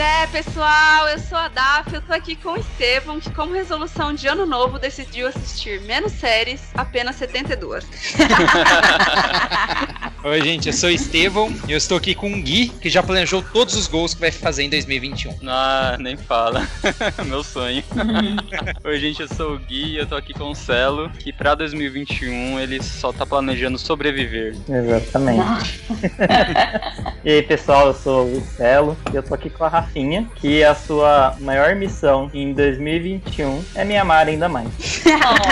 É, pessoal, eu sou a Daf, eu tô aqui com o Estevão, que como resolução de ano novo decidiu assistir menos séries, apenas 72. Oi, gente, eu sou o Estevão e eu estou aqui com o Gui, que já planejou todos os gols que vai fazer em 2021. Ah, nem fala. Meu sonho. Oi, gente, eu sou o Gui e eu tô aqui com o Celo, que pra 2021 ele só tá planejando sobreviver. Exatamente. e aí, pessoal, eu sou o Celo e eu tô aqui com a Rafinha, que a sua maior missão em 2021 é me amar ainda mais.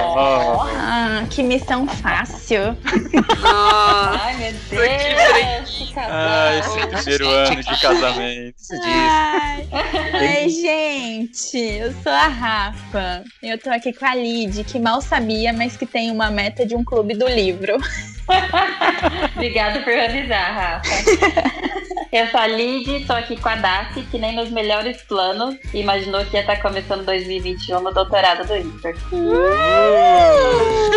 Oh, ah, que missão fácil. Ai, meu que Deus. que Ah, esse primeiro ano de casamento. Ai, gente, eu sou a Rafa. Eu tô aqui com a Lid, que mal sabia, mas que tem uma meta de um clube do livro. Obrigada por avisar, Rafa. Eu sou a Lid, tô aqui com a Daci, que nem nos melhores planos imaginou que ia estar começando 2021 no doutorado do Inter.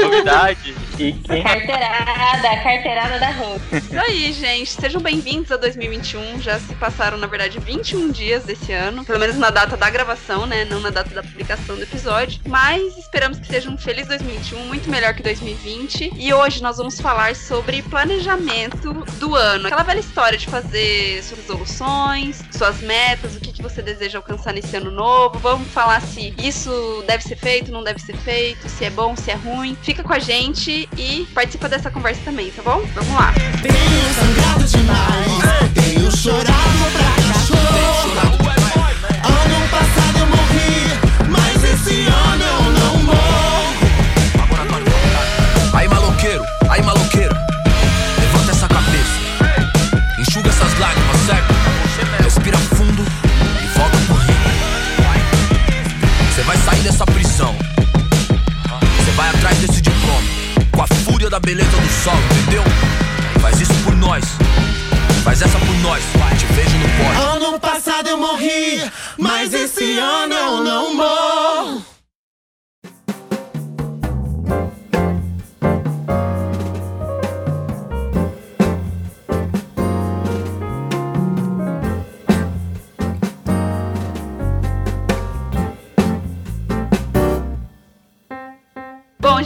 Novidade. E quem Carteirada, carteirada da Rose. isso aí, gente. Sejam bem-vindos a 2021. Já se passaram, na verdade, 21 dias desse ano. Pelo menos na data da gravação, né? Não na data da publicação do episódio. Mas esperamos que seja um feliz 2021, muito melhor que 2020. E hoje nós vamos falar sobre planejamento do ano. Aquela velha história de fazer suas resoluções, suas metas, o que, que você deseja alcançar nesse ano novo. Vamos falar se isso deve ser feito, não deve ser feito, se é bom, se é ruim. Fica com a gente e participa dessa conversa também, tá bom? Vamos lá. Tenho sangrado demais, tenho chorado pra. Ano passado eu morri, mas esse ano você vai atrás desse diploma, com a fúria da beleza do sol, entendeu? Faz isso por nós, faz essa por nós, te vejo no pódio. Ano passado eu morri, mas esse ano eu não morro.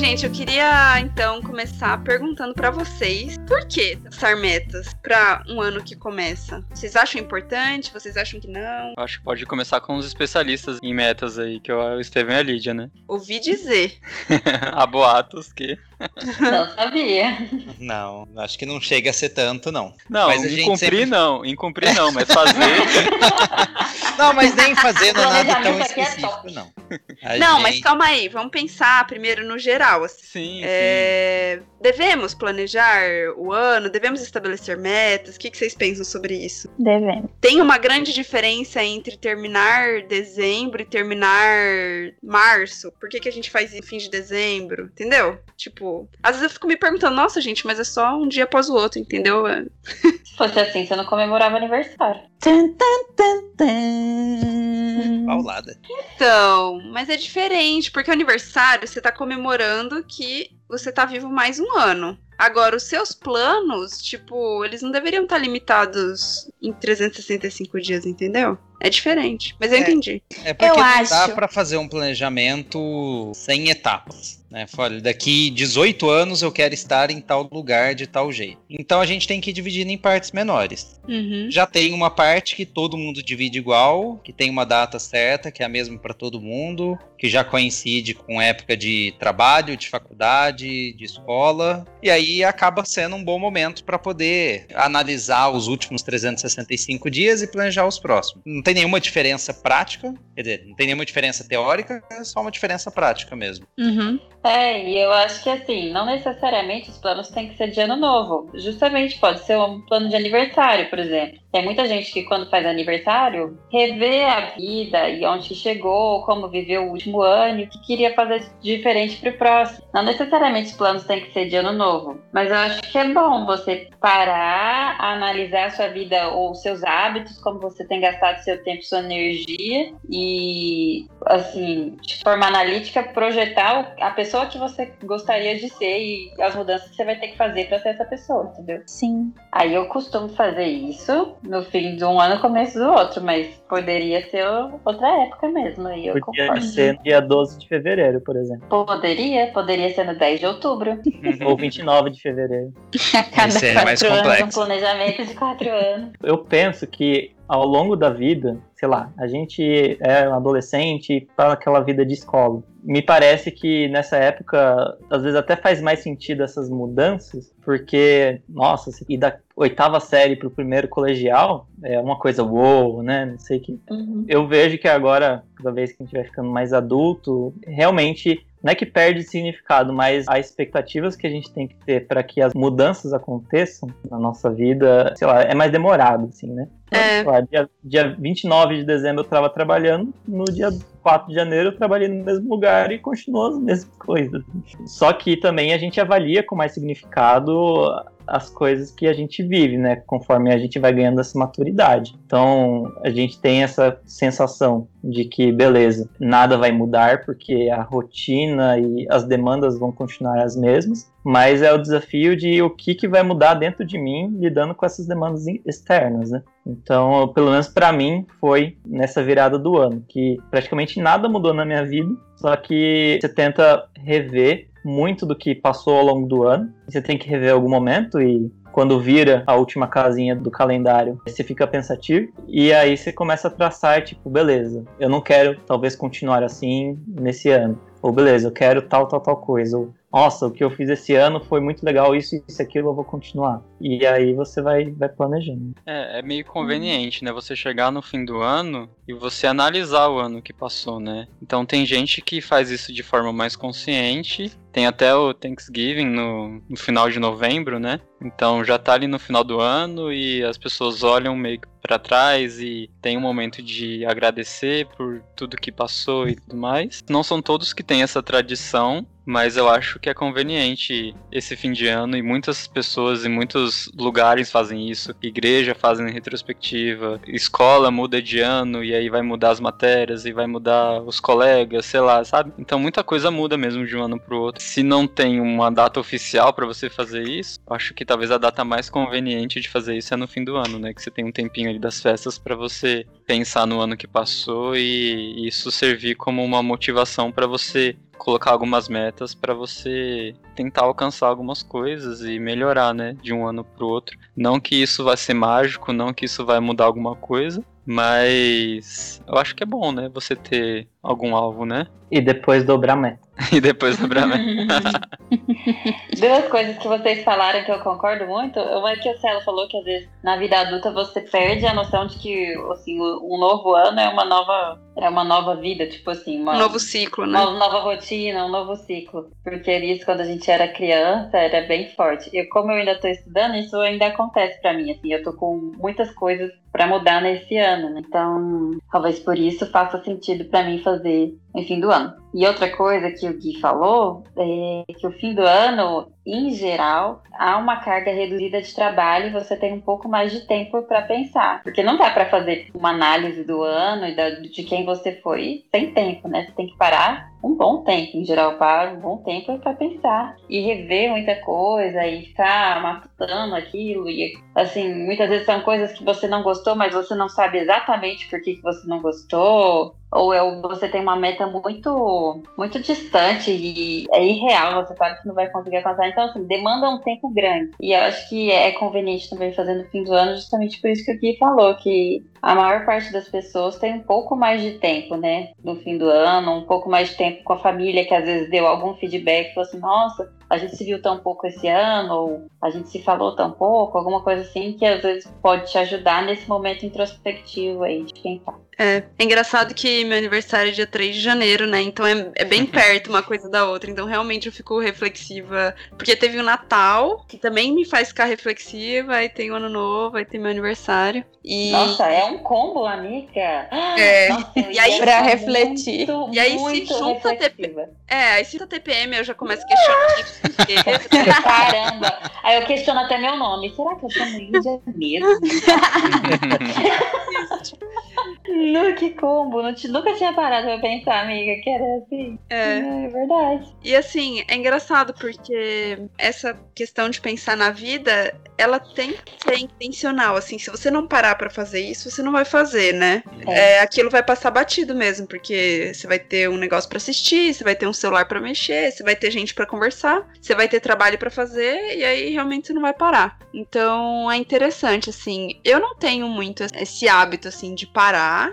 Gente, eu queria então começar perguntando pra vocês por que traçar metas pra um ano que começa? Vocês acham importante? Vocês acham que não? Acho que pode começar com os especialistas em metas aí, que é o Estevam e a Lídia, né? Ouvi dizer. Há boatos que. Não sabia. Não, acho que não chega a ser tanto, não. Não, Mas a em gente cumprir sempre- não, em cumprir não, mas fazer. Não, mas nem fazendo nada tão Planejamento aqui é específico, top. não. A não, mas gente- calma aí, vamos pensar primeiro no geral. Assim. sim, sim. É, devemos planejar o ano? Devemos estabelecer metas? O que, que vocês pensam sobre isso? Devemos. Tem uma grande diferença entre terminar dezembro e terminar março? Por que, que a gente faz no fim de dezembro? Entendeu? Tipo, às vezes eu fico me perguntando, nossa, gente, mas é só um dia após o outro, entendeu? É, Se fosse assim, você não comemorava aniversário. Tan, tan, tan, tan. Paulada. Então, mas é diferente, porque o aniversário você tá comemorando que você tá vivo mais um ano. Agora, os seus planos, tipo, eles não deveriam estar limitados em 365 dias, entendeu? É diferente. Mas eu É. entendi. É porque Eu não dá acho. pra fazer um planejamento sem etapas. Né? Olha, daqui 18 anos eu quero estar em tal lugar de tal jeito. Então a gente tem que ir dividindo em partes menores. Uhum. Já tem uma parte que todo mundo divide igual, que tem uma data certa, que é a mesma para todo mundo, que já coincide com época de trabalho, de faculdade, de escola, e aí acaba sendo um bom momento para poder analisar os últimos 365 dias e planejar os próximos. Não tem tem nenhuma diferença prática, quer dizer, não tem nenhuma diferença teórica, é só uma diferença prática mesmo. Uhum. É, e eu acho que assim, não necessariamente os planos têm que ser de ano novo. Justamente pode ser um plano de aniversário, por exemplo. Tem muita gente que quando faz aniversário, revê a vida e onde chegou, como viveu o último ano e o que queria fazer diferente pro próximo. Não necessariamente os planos têm que ser de ano novo, mas eu acho que é bom você parar, analisar a sua vida ou seus hábitos, como você tem gastado seu tempo, sua energia e assim, de forma analítica projetar a pessoa que você gostaria de ser e as mudanças que você vai ter que fazer para ser essa pessoa, entendeu? Sim. Aí eu costumo fazer isso no fim de um ano, começo do outro, mas poderia ser outra época mesmo. Aí eu Podia concordo. ser no dia 12 de fevereiro, por exemplo. Poderia, poderia ser no 10 de outubro. Ou 29 de fevereiro. A cada Esse é quatro mais anos. complexo. Um planejamento de quatro anos. Eu penso que ao longo da vida, sei lá, a gente é um adolescente para aquela vida de escola. Me parece que nessa época, às vezes até faz mais sentido essas mudanças, porque, nossa, ir da oitava série para o primeiro colegial é uma coisa uou, né? Não sei que. Uhum. Eu vejo que agora, cada vez que a gente vai ficando mais adulto, realmente não é que perde significado, mas as expectativas que a gente tem que ter para que as mudanças aconteçam na nossa vida, sei lá, é mais demorado, assim, né? É. Sei lá, dia, dia 29 de dezembro eu estava trabalhando, no dia 4 de janeiro eu trabalhei no mesmo lugar e continuou as mesmas coisas. Só que também a gente avalia com mais significado as coisas que a gente vive, né? Conforme a gente vai ganhando essa maturidade. Então, a gente tem essa sensação de que, beleza, nada vai mudar porque a rotina e as demandas vão continuar as mesmas, mas é o desafio de o que, que vai mudar dentro de mim lidando com essas demandas externas, né? Então, pelo menos para mim, foi nessa virada do ano, que praticamente nada mudou na minha vida, só que você tenta rever muito do que passou ao longo do ano. Você tem que rever algum momento e quando vira a última casinha do calendário, você fica pensativo e aí você começa a traçar, tipo, beleza, eu não quero talvez continuar assim nesse ano. Ou beleza, eu quero tal, tal, tal coisa. Ou, nossa, o que eu fiz esse ano foi muito legal, isso, isso, aquilo, eu vou continuar. E aí você vai, vai planejando. É, é meio conveniente, né? Você chegar no fim do ano e você analisar o ano que passou, né? Então tem gente que faz isso de forma mais consciente. Tem até o Thanksgiving no, no final de novembro, né? Então já tá ali no final do ano e as pessoas olham meio pra trás e tem um momento de agradecer por tudo que passou e tudo mais. Não são todos que têm essa tradição, mas eu acho que é conveniente esse fim de ano e muitas pessoas em muitos lugares fazem isso. Igreja fazem retrospectiva, escola muda de ano e aí vai mudar as matérias e vai mudar os colegas, sei lá, sabe? Então muita coisa muda mesmo de um ano pro outro. Se não tem uma data oficial pra você fazer isso, acho que talvez a data mais conveniente de fazer isso é no fim do ano, né? Que você tem um tempinho ali das festas pra você pensar no ano que passou e isso servir como uma motivação pra você colocar algumas metas pra você tentar alcançar algumas coisas e melhorar, né, de um ano pro outro. Não que isso vai ser mágico, não que isso vai mudar alguma coisa, mas eu acho que é bom, né, você ter algum alvo, né? E depois dobrar a meta. E depois dobrar a meta. Duas coisas que vocês falaram que eu concordo muito. Uma é que o Celo falou que às vezes na vida adulta você perde a noção de que assim, um novo ano é uma nova, é uma nova vida, tipo assim, uma, Um novo ciclo, né? uma nova rotina, um novo ciclo. Porque isso quando a gente era criança era bem forte. E como eu ainda tô estudando, isso ainda acontece pra mim, assim, eu tô com muitas coisas pra mudar nesse ano, né? Então, talvez por isso faça sentido pra mim fazer fazer no fim do ano. E outra coisa que o Gui falou é que o fim do ano, em geral, há uma carga reduzida de trabalho e você tem um pouco mais de tempo para pensar. Porque não dá para fazer uma análise do ano e de quem você foi sem tempo, né? Você tem que parar um bom tempo. Em geral, para um bom tempo para pensar e rever muita coisa e ficar matutando aquilo. E, assim, muitas vezes são coisas que você não gostou, mas você não sabe exatamente por que, que você não gostou ou é, você tem uma meta muito muito distante e é irreal, você sabe que não vai conseguir alcançar. Então, assim, demanda um tempo grande. E eu acho que é conveniente também fazer no fim do ano, justamente por isso que o Gui falou, que a maior parte das pessoas tem um pouco mais de tempo, né? No fim do ano, um pouco mais de tempo com a família, que às vezes deu algum feedback, falou assim, nossa, a gente se viu tão pouco esse ano, ou a gente se falou tão pouco, alguma coisa assim, que às vezes pode te ajudar nesse momento introspectivo aí de pensar. É, é engraçado que meu aniversário é dia 3 de janeiro, né? Então é, é bem perto uma coisa da outra. Então realmente eu fico reflexiva. Porque teve o Natal, que também me faz ficar reflexiva. Aí tem o Ano Novo, aí tem meu aniversário. E... Nossa, é um combo, amiga. É. Nossa, E aí- Pra ficar refletir. muito, E aí se junta reflexiva. É, aí se tá TPM eu já começo a questionar Caramba! Aí eu questiono até meu nome. Será que eu chamo Lídia mesmo? No que combo! Não te- nunca tinha parado pra pensar, amiga, que era assim. É. É verdade. E assim, é engraçado porque essa questão de pensar na vida, ela tem que ser intencional. Assim, se você não parar pra fazer isso, você não vai fazer, né? É. É, aquilo vai passar batido mesmo, porque você vai ter um negócio pra assistir, você vai ter um celular pra mexer, você vai ter gente pra conversar, você vai ter trabalho pra fazer e aí realmente você não vai parar. Então é interessante assim. Eu não tenho muito esse hábito assim de parar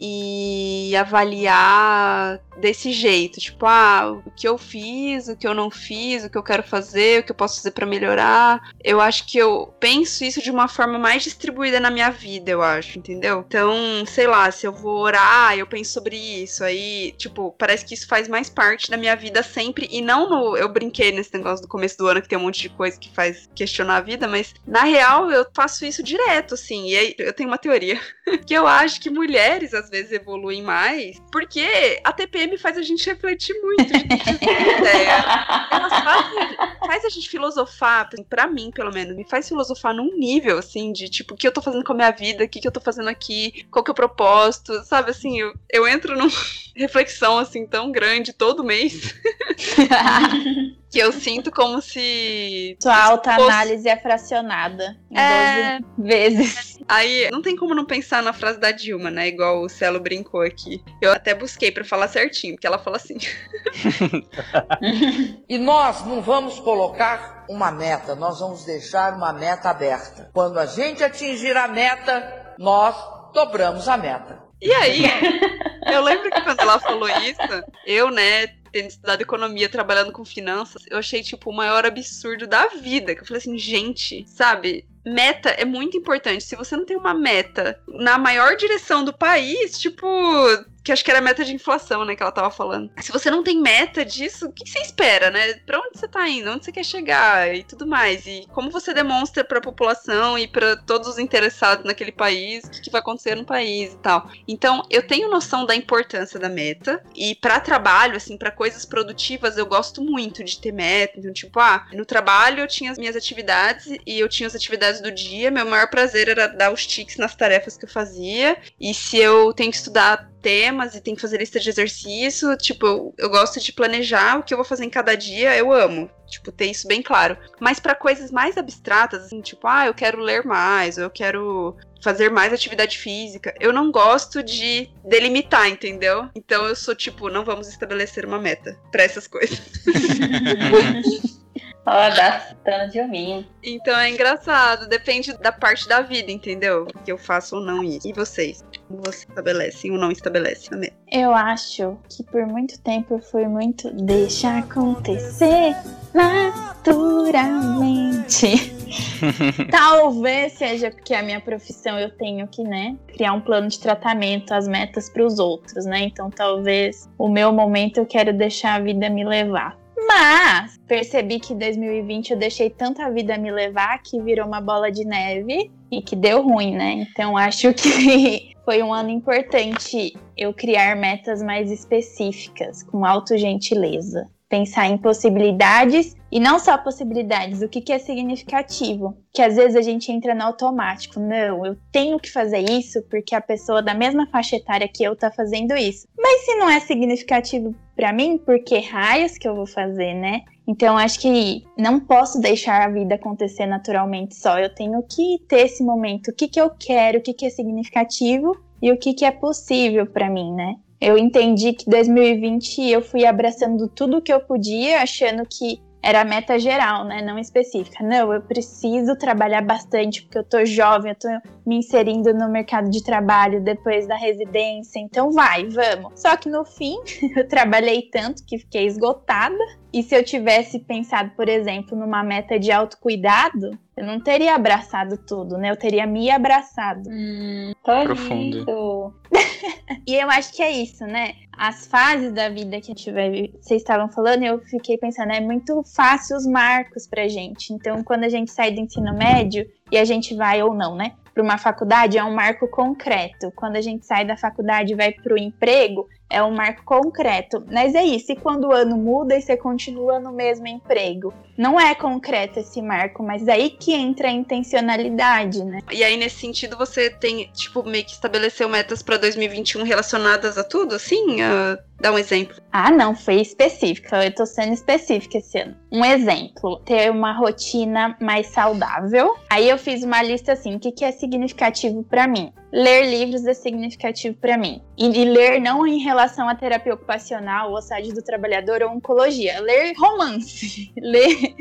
e avaliar desse jeito, tipo, ah, o que eu fiz, o que eu não fiz, o que eu quero fazer, o que eu posso fazer pra melhorar. Eu acho que eu penso isso de uma forma mais distribuída na minha vida, eu acho, entendeu? Então, sei lá, se eu vou orar, eu penso sobre isso, aí, tipo, parece que isso faz mais parte da minha vida sempre, e não no. Eu brinquei nesse negócio do começo do ano que tem um monte de coisa que faz questionar a vida, mas na real eu faço isso direto, assim, e aí eu tenho uma teoria que eu acho que mulheres às vezes evoluem mais, porque a TPM faz a gente refletir muito, ideia. Fazem, faz a gente filosofar, assim, pra mim, pelo menos, me faz filosofar num nível, assim, de tipo, o que eu tô fazendo com a minha vida, o que, que eu tô fazendo aqui, qual que é o propósito, sabe, assim, eu, eu entro numa reflexão, assim, tão grande todo mês, que eu sinto como se... Sua autoanálise é fracionada em É. 12 vezes. Aí, não tem como não pensar na frase da Dilma, né, igual o Celo brincou aqui. Eu até busquei pra falar certinho, porque ela fala assim, E nós não vamos colocar uma meta, nós vamos deixar uma meta aberta. Quando a gente atingir a meta, nós dobramos a meta. E aí, eu lembro que quando ela falou isso, eu, né, tendo estudado economia, trabalhando com finanças, eu achei, tipo, o maior absurdo da vida. Que eu falei assim, gente, sabe? Meta é muito importante. Se você não tem uma meta na maior direção do país, tipo. Que acho que era a meta de inflação, né? Que ela tava falando. Se você não tem meta disso, o que você espera, né? Pra onde você tá indo? Onde você quer chegar? E tudo mais. E como você demonstra pra população e pra todos os interessados naquele país o que, que vai acontecer no país e tal. Então, eu tenho noção da importância da meta. E pra trabalho, assim, pra coisas produtivas, eu gosto muito de ter meta. Então, tipo, ah, no trabalho eu tinha as minhas atividades e eu tinha as atividades do dia. Meu maior prazer era dar os tiques nas tarefas que eu fazia. E se eu tenho que estudar temas e tenho que fazer lista de exercício, tipo, eu, eu gosto de planejar o que eu vou fazer em cada dia, eu amo. Tipo, ter isso bem claro. Mas pra coisas mais abstratas, assim, tipo, ah, eu quero ler mais, ou eu quero fazer mais atividade física. Eu não gosto de delimitar, entendeu? Então eu sou tipo, não vamos estabelecer uma meta pra essas coisas. Ó, dá dano de ominho. Então é engraçado, depende da parte da vida, entendeu? Que eu faço ou não isso. E vocês? Como vocês estabelecem ou não estabelecem a meta? Eu acho que por muito tempo eu fui muito deixa acontecer naturalmente. Talvez seja porque a minha profissão eu tenho que, né, criar um plano de tratamento, as metas para os outros, né? Então talvez o meu momento eu quero deixar a vida me levar. Mas percebi que em 2020 eu deixei tanto a vida me levar que virou uma bola de neve e que deu ruim, né? Então acho que foi um ano importante eu criar metas mais específicas, com autogentileza. Pensar em possibilidades e não só possibilidades, o que, que é significativo. Que às vezes a gente entra no automático. Não, eu tenho que fazer isso porque a pessoa da mesma faixa etária que eu tá fazendo isso. Mas se não é significativo para mim, por que raios que eu vou fazer, né? Então acho que não posso deixar a vida acontecer naturalmente só. Eu tenho que ter esse momento. O que, que eu quero, o que, que é significativo e o que, que é possível para mim, né? Eu entendi que 2020 eu fui abraçando tudo que eu podia, achando que era a meta geral, né? Não específica. Não, eu preciso trabalhar bastante porque eu tô jovem, eu tô me inserindo no mercado de trabalho depois da residência, então vai, vamos. Só que no fim, eu trabalhei tanto que fiquei esgotada. E se eu tivesse pensado, por exemplo, numa meta de autocuidado, Eu não teria abraçado tudo, né? Eu teria me abraçado. Hum, Profundo. lindo. E eu acho que é isso, né? As fases da vida que a gente vai. Vocês estavam falando, eu fiquei pensando, é muito fácil os marcos pra gente. Então, quando a gente sai do ensino médio e a gente vai ou não, né? Para uma faculdade é um marco concreto. Quando a gente sai da faculdade e vai para o emprego, é um marco concreto. Mas é isso. E quando o ano muda e você continua no mesmo emprego? Não é concreto esse marco, mas aí que entra a intencionalidade, né? E aí, nesse sentido, você tem, tipo, meio que estabeleceu metas pra 2021 relacionadas a tudo, assim? Ah, dá um exemplo. Ah, não, foi específica. Eu tô sendo específica esse ano. Um exemplo, ter uma rotina mais saudável. Aí eu fiz uma lista assim, o que, que é significativo pra mim? Ler livros é significativo pra mim. E, e ler não em relação à terapia ocupacional, ou saúde do trabalhador ou oncologia. Ler romance, ler,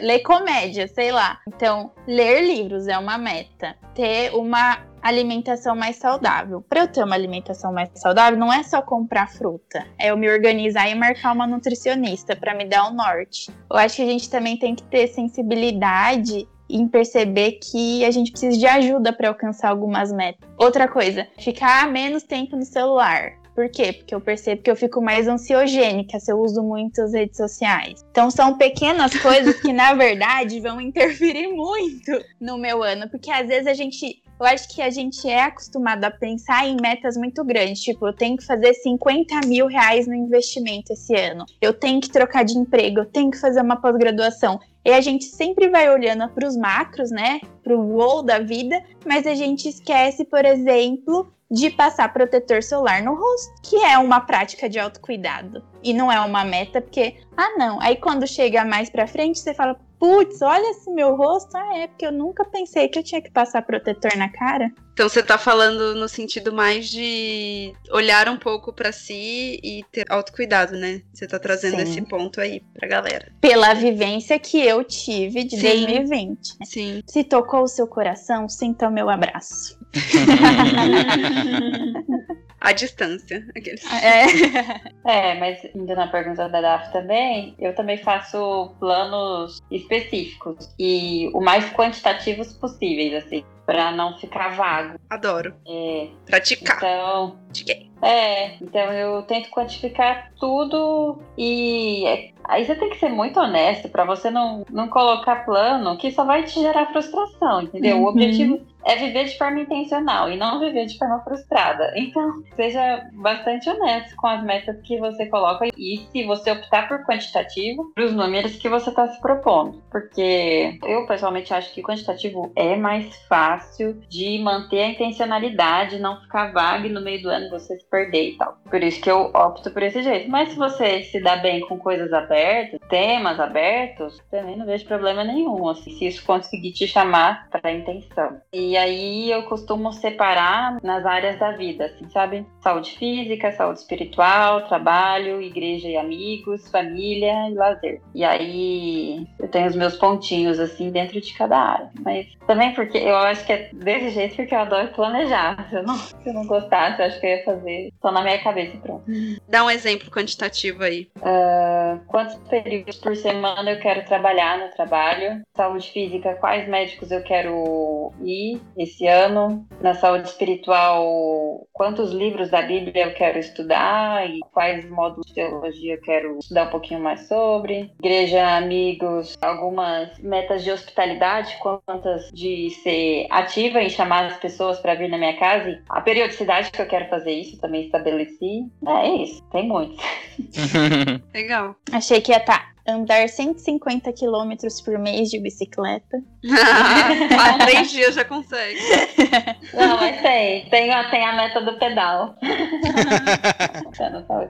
ler comédia, sei lá. Então, ler livros é uma meta. Ter uma alimentação mais saudável. Para eu ter uma alimentação mais saudável, não é só comprar fruta, é eu me organizar e marcar uma nutricionista para me dar o norte. Eu acho que a gente também tem que ter sensibilidade em perceber que a gente precisa de ajuda para alcançar algumas metas. Outra coisa, ficar menos tempo no celular. Por quê? Porque eu percebo que eu fico mais ansiogênica se eu uso muito as redes sociais. Então são pequenas coisas que, na verdade, vão interferir muito no meu ano. Porque às vezes a gente eu acho que a gente é acostumado a pensar em metas muito grandes. Tipo, eu tenho que fazer 50 mil reais no investimento esse ano. Eu tenho que trocar de emprego, eu tenho que fazer uma pós-graduação. E a gente sempre vai olhando para os macros, né? Para o gol da vida, mas a gente esquece, por exemplo, de passar protetor solar no rosto, que é uma prática de autocuidado. E não é uma meta, porque, ah, não. Aí quando chega mais pra frente, você fala, putz, olha esse meu rosto. Ah, é, porque eu nunca pensei que eu tinha que passar protetor na cara. Então você tá falando no sentido mais de olhar um pouco pra si e ter autocuidado, né? Você tá trazendo Sim. esse ponto aí pra galera. Pela vivência que eu tive de Sim. 2020. Sim. Se tocou o seu coração, sinta o meu abraço. A distância. Aqueles... É. É, mas indo na pergunta da Daf também, eu também faço planos específicos e o mais quantitativos possíveis, assim, pra não ficar vago. Adoro. É, Praticar. então, Pratiquei. é, então eu tento quantificar tudo e é- aí você tem que ser muito honesto pra você não, não colocar plano que só vai te gerar frustração, entendeu? O Uhum. objetivo é viver de forma intencional e não viver de forma frustrada. Então, seja bastante honesto com as metas que você coloca e se você optar por quantitativo, para os números que você está se propondo. Porque eu pessoalmente acho que quantitativo é mais fácil de manter a intencionalidade, não ficar vago e no meio do ano você se perder e tal. Por isso que eu opto por esse jeito. Mas se você se dá bem com coisas abertas, temas abertos, também não vejo problema nenhum, assim, se isso conseguir te chamar para a intenção. E aí eu costumo separar nas áreas da vida, assim, sabe? Saúde física, saúde espiritual, trabalho, igreja e amigos, família e lazer. E aí eu tenho os meus pontinhos, assim, dentro de cada área. Mas também porque eu acho que é desse jeito porque eu adoro planejar. Se eu não, se eu não gostasse, eu acho que eu ia fazer só na minha cabeça e pronto. Dá um exemplo quantitativo aí. Ah, quantos períodos por semana eu quero trabalhar no trabalho? Saúde física, quais médicos eu quero ir esse ano? Na saúde espiritual, quantos livros da Bíblia eu quero estudar e quais módulos de teologia eu quero estudar um pouquinho mais sobre? Igreja, amigos, algumas metas de hospitalidade, quantas de ser ativa em chamar as pessoas para vir na minha casa? E a periodicidade que eu quero fazer isso também estabeleci. É isso, tem muitos. Legal. Achei que ia estar andar 150 quilômetros por mês de bicicleta. Há três dias já consegue. Não, mas tem. Tem, a- tem a meta do pedal. Tá, tá.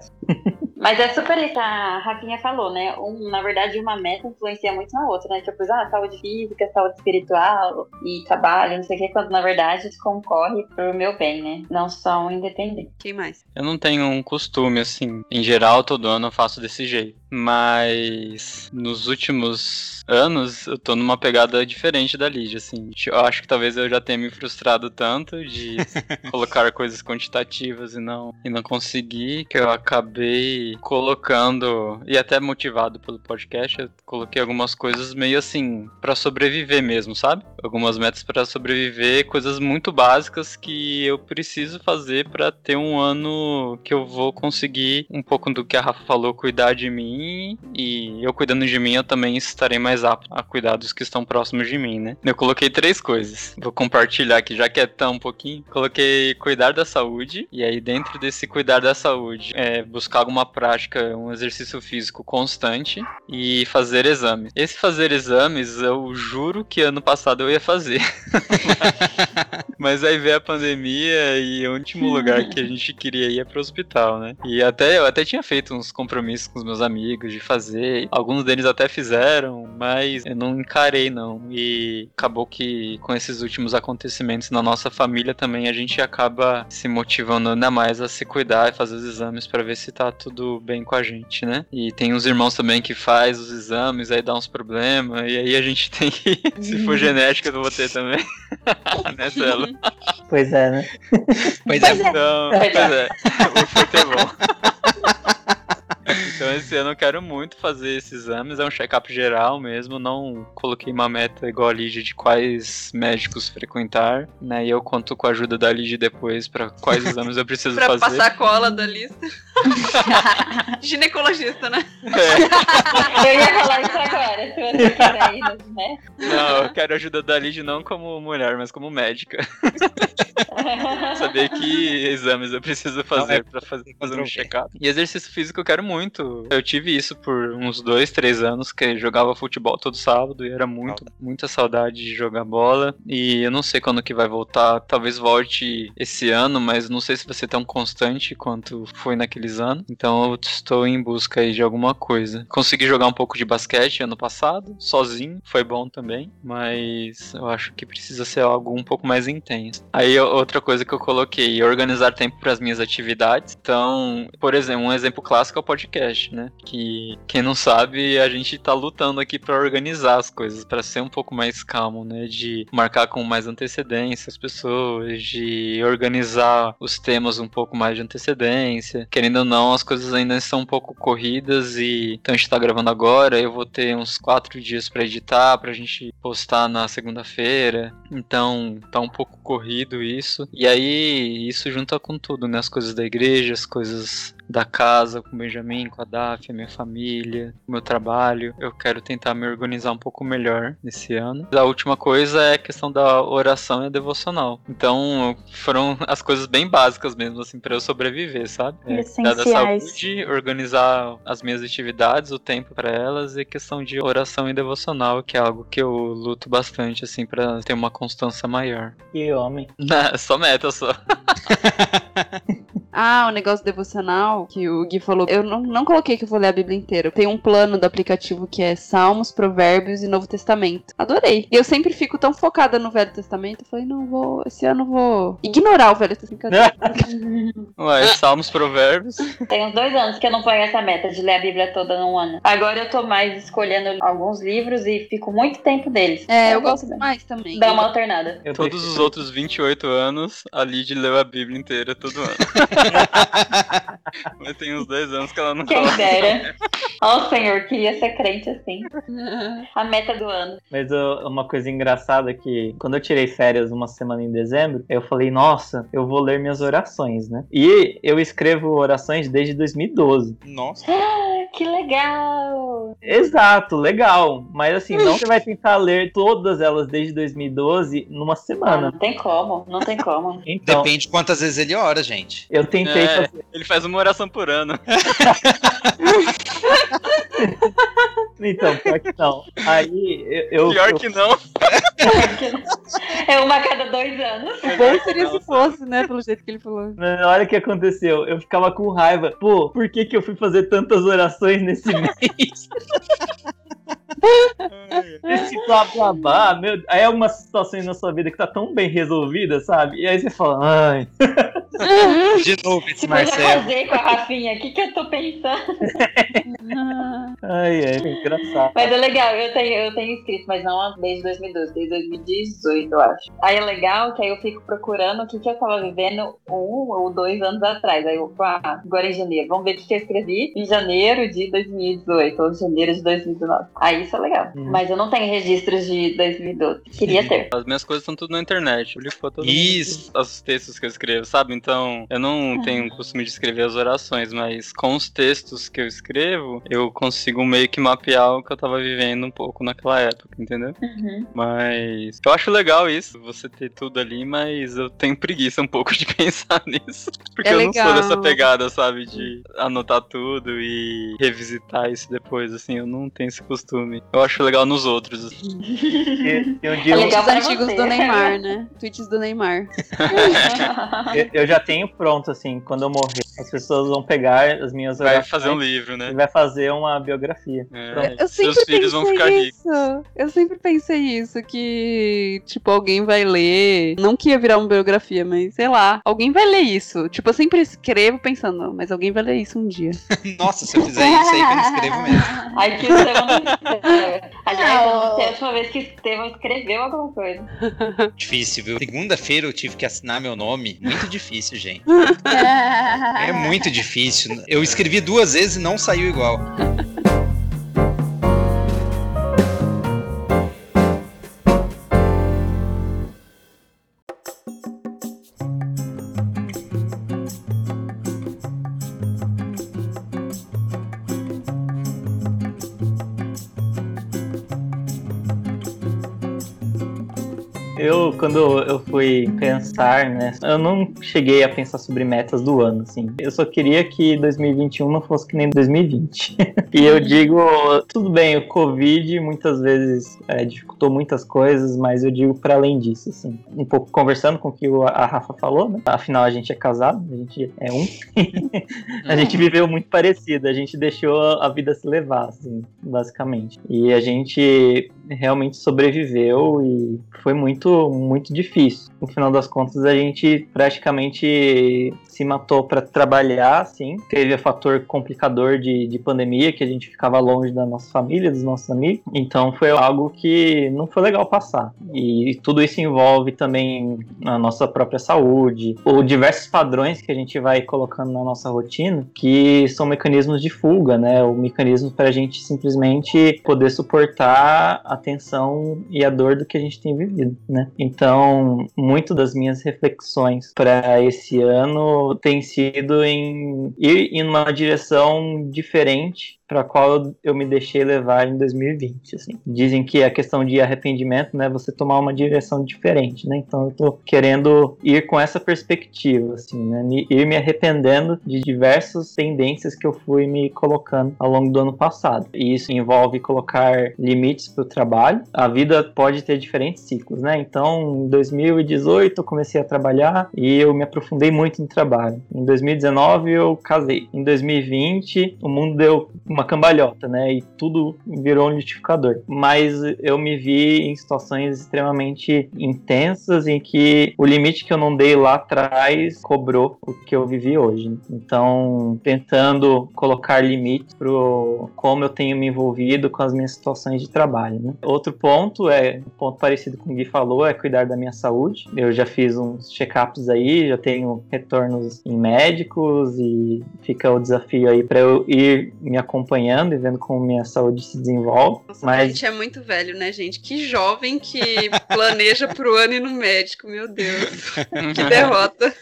Mas é super isso que a Rafinha falou, né? Um, na verdade, uma meta influencia muito na outra, né? Tipo, ah, saúde física, saúde espiritual e trabalho, não sei o que, quando na verdade isso concorre pro meu bem, né? Não são independentes. Quem mais? Eu não tenho um costume, assim. Em geral, todo ano eu faço desse jeito. Mas nos últimos anos eu tô numa pegada diferente da Lídia, assim. Eu acho que talvez eu já tenha me frustrado tanto de colocar coisas quantitativas e não, e não conseguir, que eu acabei colocando, e até motivado pelo podcast, eu coloquei algumas coisas meio assim, para sobreviver mesmo, sabe? Algumas metas para sobreviver, coisas muito básicas que eu preciso fazer para ter um ano que eu vou conseguir um pouco do que a Rafa falou, cuidar de mim e eu cuidando de mim, eu também estarei mais apto a cuidar dos que estão próximos de mim, né? Eu coloquei três coisas. Vou compartilhar aqui, já que é tão pouquinho. Coloquei cuidar da saúde e aí dentro desse cuidar da saúde, é buscar alguma prática, um exercício físico constante e fazer exames. Esse fazer exames, eu juro que ano passado eu ia fazer. Mas aí veio a pandemia e o último lugar que a gente queria ir é pro hospital, né? E até eu até tinha feito uns compromissos com os meus amigos de fazer. Alguns deles até fizeram, mas eu não encarei não. E acabou que com esses últimos acontecimentos na nossa família também a gente acaba se motivando ainda mais a se cuidar e fazer os exames para ver se tá tudo bem com a gente, né? E tem uns irmãos também que faz os exames, aí dá uns problemas, e aí a gente tem que. se for genética, eu vou ter também. né, Celo? Pois é, né? Pois é. Então, pois é. O foi é bom. Então esse ano eu quero muito fazer esses exames, é um check-up geral mesmo, não coloquei uma meta igual a Lígia de quais médicos frequentar, né? E eu conto com a ajuda da Lígia depois para quais exames eu preciso pra fazer. passar a cola da lista. Ginecologista, né? É. Eu ia falar isso agora, se você quiser ir, né? Não, eu quero a ajuda da Lígia não como mulher, mas como médica. Saber que exames eu preciso fazer para fazer, fazer um check-up. E exercício físico eu quero muito. Eu tive isso por uns dois, três anos, que jogava futebol todo sábado e era muito, muita saudade de jogar bola. E eu não sei quando que vai voltar. Talvez volte esse ano, mas não sei se vai ser tão constante quanto foi naqueles anos. Então eu estou em busca aí de alguma coisa. Consegui jogar um pouco de basquete ano passado, sozinho, foi bom também, mas eu acho que precisa ser algo um pouco mais intenso. Aí outra coisa que eu coloquei, organizar tempo para as minhas atividades. Então, por exemplo, um exemplo clássico é o podcast, né? Que quem não sabe, a gente tá lutando aqui para organizar as coisas, para ser um pouco mais calmo, né? De marcar com mais antecedência as pessoas, de organizar os temas um pouco mais de antecedência. Querendo ou não, as coisas ainda são um pouco corridas e então a gente tá gravando agora, eu vou ter uns quatro dias para editar, pra gente postar na segunda-feira. Então, tá um pouco corrido isso. E aí, isso junta com tudo, né? As coisas da igreja, as coisas da casa, com o Benjamin, com a Daf, a minha família, o meu trabalho. Eu quero tentar me organizar um pouco melhor nesse ano. A última coisa é a questão da oração e a devocional. Então, foram as coisas bem básicas mesmo, assim, para eu sobreviver, sabe? É, cuidar da saúde, organizar as minhas atividades, o tempo para elas e questão de oração e devocional, que é algo que eu luto bastante, assim, para ter uma constância maior. Que homem. Não, só meta, só. Ah, o negócio devocional que o Gui falou. Eu não, não coloquei que eu vou ler a Bíblia inteira. Tem um plano do aplicativo que é Salmos, Provérbios e Novo Testamento. Adorei. E eu sempre fico tão focada no Velho Testamento. Eu falei, não vou. Esse ano eu vou ignorar o Velho Testamento. Ué, Salmos, Provérbios. Tem uns dois anos que eu não ponho essa meta de ler a Bíblia toda num ano. Agora eu tô mais escolhendo alguns livros e fico muito tempo deles. É, eu, gosto mais também. Dá uma alternada. Eu Todos os outros 28 anos, a Lid leu a Bíblia inteira todo ano. Mas tem uns dois anos que ela não Quem fala. dera. Ó, oh, Senhor, queria ser crente assim. A meta do ano. Mas uh, uma coisa engraçada é que quando eu tirei férias uma semana em dezembro, eu falei, nossa, eu vou ler minhas orações, né? E eu escrevo orações desde 2012. Nossa. Que legal! Exato, legal. Mas assim, não você vai tentar ler todas elas desde 2012 numa Ah, semana. não tem como, não tem como. Então, Depende de quantas vezes ele ora, gente. eu tentei É, fazer. ele faz uma oração por ano. Então, pior que não. Aí eu. Pior eu- que não. É uma a cada dois anos. O bom seria se fosse, né? Pelo jeito que ele falou. Na hora que aconteceu, eu ficava com raiva. Pô, por que, que eu fui fazer tantas orações nesse mês? Esse blá blá blá, meu. Aí é algumas situações na sua vida que tá tão bem resolvida, sabe? E aí você fala, ai. De novo esse Se for Marcelo. fazer com a Rafinha, o que, que eu tô pensando? Ai, é engraçado. Mas é legal, eu tenho, eu tenho escrito, mas não desde 2012, desde 2018, eu acho. Aí é legal que aí eu fico procurando o que, que eu tava vivendo um ou dois anos atrás. Aí eu, ah, agora em janeiro, vamos ver o que, que eu escrevi em janeiro de 2018 ou janeiro de 2019. Aí isso é legal. Hum. Mas eu não tenho registros de 2012. Queria ter. As minhas coisas estão tudo na internet. Eu li foto todo Isso. os textos que eu escrevo, sabe? Então, eu não tenho o costume de escrever as orações, mas com os textos que eu escrevo, eu consigo meio que mapear o que eu tava vivendo um pouco naquela época, entendeu? Uhum. Mas eu acho legal isso, você ter tudo ali, mas eu tenho preguiça um pouco de pensar nisso. Porque É eu não sou legal. dessa pegada, sabe? De anotar tudo e revisitar isso depois, assim, eu não tenho esse costume. Eu acho legal nos outros. E, e um dia É eu, legal antigos você. do Neymar, né? Tweets do Neymar. eu- eu já tenho pronto, assim, quando eu morrer, as pessoas vão pegar as minhas Vai fazer um livro, né? e vai fazer uma biografia. É, Eu seus sempre filhos vão ficar pensei ricos. isso. Eu sempre pensei isso, que, tipo, alguém vai ler. Não que ia virar uma biografia, mas sei lá. Alguém vai ler isso. Tipo, eu sempre escrevo pensando, mas alguém vai ler isso um dia. Nossa, se eu fizer isso aí que eu não escrevo mesmo. Aí que Escreve. Aliás, eu Não. sei a última vez que o Estevão escreveu alguma coisa. Difícil, viu? Segunda-feira eu tive que assinar meu nome. Muito difícil, gente. É muito difícil. Eu escrevi duas vezes e não saiu igual. quando eu fui pensar, né, eu não cheguei a pensar sobre metas do ano, assim. Eu só queria que 2021 não fosse que nem 2020. e eu digo, tudo bem, o Covid muitas vezes é, dificultou muitas coisas, mas eu digo para além disso, assim. Um pouco conversando com o que a Rafa falou, né? Afinal, a gente é casado, a gente é um. a gente viveu muito parecido, a gente deixou a vida se levar, assim, basicamente. E a gente realmente sobreviveu e foi muito, muito difícil. No final das contas, a gente praticamente se matou para trabalhar, assim. Teve o fator complicador de, de pandemia, que a gente ficava longe da nossa família, dos nossos amigos. Então foi algo que não foi legal passar. E tudo isso envolve também a nossa própria saúde, ou diversos padrões que a gente vai colocando na nossa rotina, que são mecanismos de fuga, né? O mecanismo para a gente simplesmente poder suportar a tensão e a dor do que a gente tem vivido, né? Então, muito das minhas reflexões para esse ano tem sido em ir em uma direção diferente para qual eu me deixei levar em 2020, assim. Dizem que a questão de arrependimento, né, você tomar uma direção diferente, né? Então eu tô querendo ir com essa perspectiva, assim, né? Ir me arrependendo de diversas tendências que eu fui me colocando ao longo do ano passado. E isso envolve colocar limites para o trabalho. A vida pode ter diferentes ciclos, né? Então, em 2018 eu comecei a trabalhar e eu me aprofundei muito no trabalho. Em 2019 eu casei. Em 2020 o mundo deu uma cambalhota, né? E tudo virou um liquidificador. Mas eu me vi em situações extremamente intensas em que o limite que eu não dei lá atrás cobrou o que eu vivi hoje. Então, tentando colocar limites pro como eu tenho me envolvido com as minhas situações de trabalho, né? Outro ponto é, um ponto parecido com o Gui falou, é cuidar da minha saúde. Eu já fiz uns check-ups aí, já tenho retornos em médicos e fica o desafio aí para eu ir me acompanhando e vendo como minha saúde se desenvolve. Nossa, Mas- a gente é muito velho, né, gente? Que jovem que planeja pro ano ir no médico, meu Deus. Que derrota.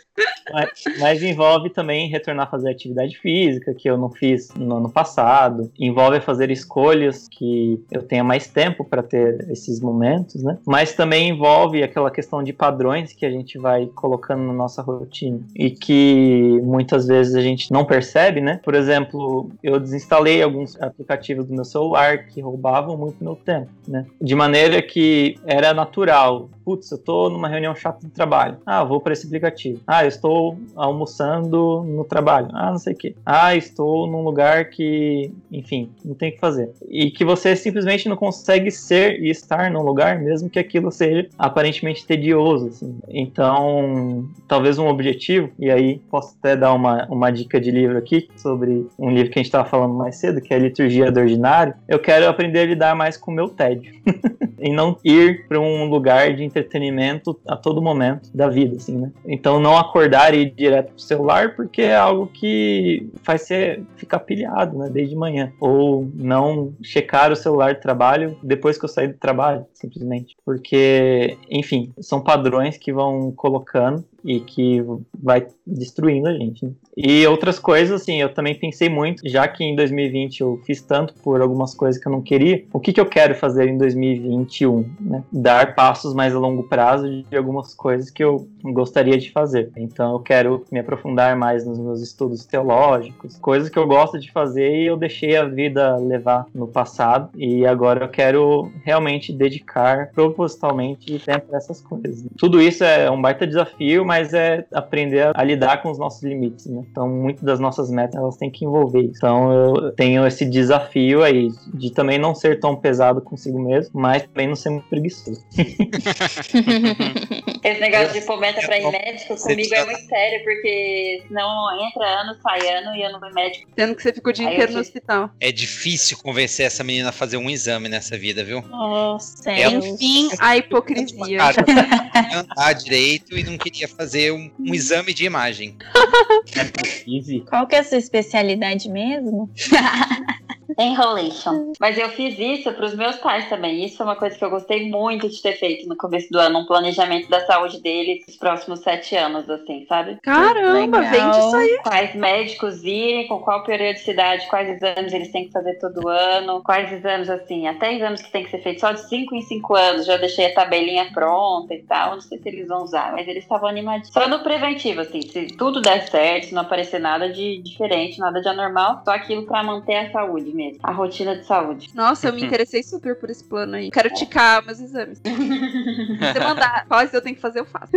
Mas, mas envolve também retornar a fazer atividade física, que eu não fiz no ano passado. Envolve fazer escolhas que eu tenha mais tempo para ter esses momentos, né? Mas também envolve aquela questão de padrões que a gente vai colocando na nossa rotina e que muitas vezes a gente não percebe, né? Por exemplo, eu desinstalei instalei alguns aplicativos do meu celular que roubavam muito meu tempo, né? De maneira que era natural. Putz, eu tô numa reunião chata de trabalho. Ah, vou para esse aplicativo. Ah, eu estou almoçando no trabalho. Ah, não sei o quê. Ah, estou num lugar que, enfim, não tem o que fazer. E que você simplesmente não consegue ser e estar num lugar, mesmo que aquilo seja aparentemente tedioso, assim. Então, talvez um objetivo, e aí posso até dar uma, uma dica de livro aqui, sobre um livro que a gente estava falando mais cedo, que é a Liturgia do Ordinário. Eu quero aprender a lidar mais com o meu tédio. e não ir para um lugar de entretenimento a todo momento da vida, assim, né? Então, não acordar e ir direto pro celular, porque é algo que faz você ficar pilhado, né, desde manhã. Ou não checar o celular de trabalho depois que eu sair do trabalho, simplesmente. Porque, enfim, são padrões que vão colocando e que vai destruindo a gente. Né? E outras coisas, assim, eu também pensei muito, já que em 2020 eu fiz tanto por algumas coisas que eu não queria, o que, que eu quero fazer em 2021? Né? Dar passos mais a longo prazo de algumas coisas que eu gostaria de fazer. Então eu quero me aprofundar mais nos meus estudos teológicos, coisas que eu gosto de fazer e eu deixei a vida levar no passado e agora eu quero realmente dedicar propositalmente tempo para essas coisas. Tudo isso é um baita desafio, mas é aprender a lidar com os nossos limites, né? Então, muitas das nossas metas elas têm que envolver isso. Então, eu tenho esse desafio aí de também não ser tão pesado consigo mesmo, mas também não ser muito preguiçoso. Esse negócio de pôr meta pra ir médico comigo é muito sério, porque senão entra ano, sai ano e eu não vou médico. Sendo que você ficou o dia Aí inteiro no hospital. É difícil convencer essa menina a fazer um exame nessa vida, viu? Nossa, Ela- Enfim, a hipocrisia. Cara, não queria andar direito e não queria fazer um, um exame de imagem. Easy. Qual que é a sua especialidade mesmo? Enrolation. Mas eu fiz isso pros meus pais também. Isso foi uma coisa que eu gostei muito de ter feito no começo do ano, um planejamento da saúde deles nos próximos sete anos, assim, sabe? Caramba, Legal. vende isso aí. Quais médicos irem, com qual periodicidade, quais exames eles têm que fazer todo ano, quais exames, assim, até exames que tem que ser feito só de 5 em 5 anos, já deixei a tabelinha pronta e tal, não sei se eles vão usar, mas eles estavam animadinhos. Só no preventivo, assim, se tudo der certo, se não aparecer nada de diferente, nada de anormal, só aquilo pra manter a saúde mesmo, a rotina de saúde. Nossa, eu me interessei super por esse plano aí. Quero ticar meus exames. Se você mandar quais eu tenho que fazer, eu faço.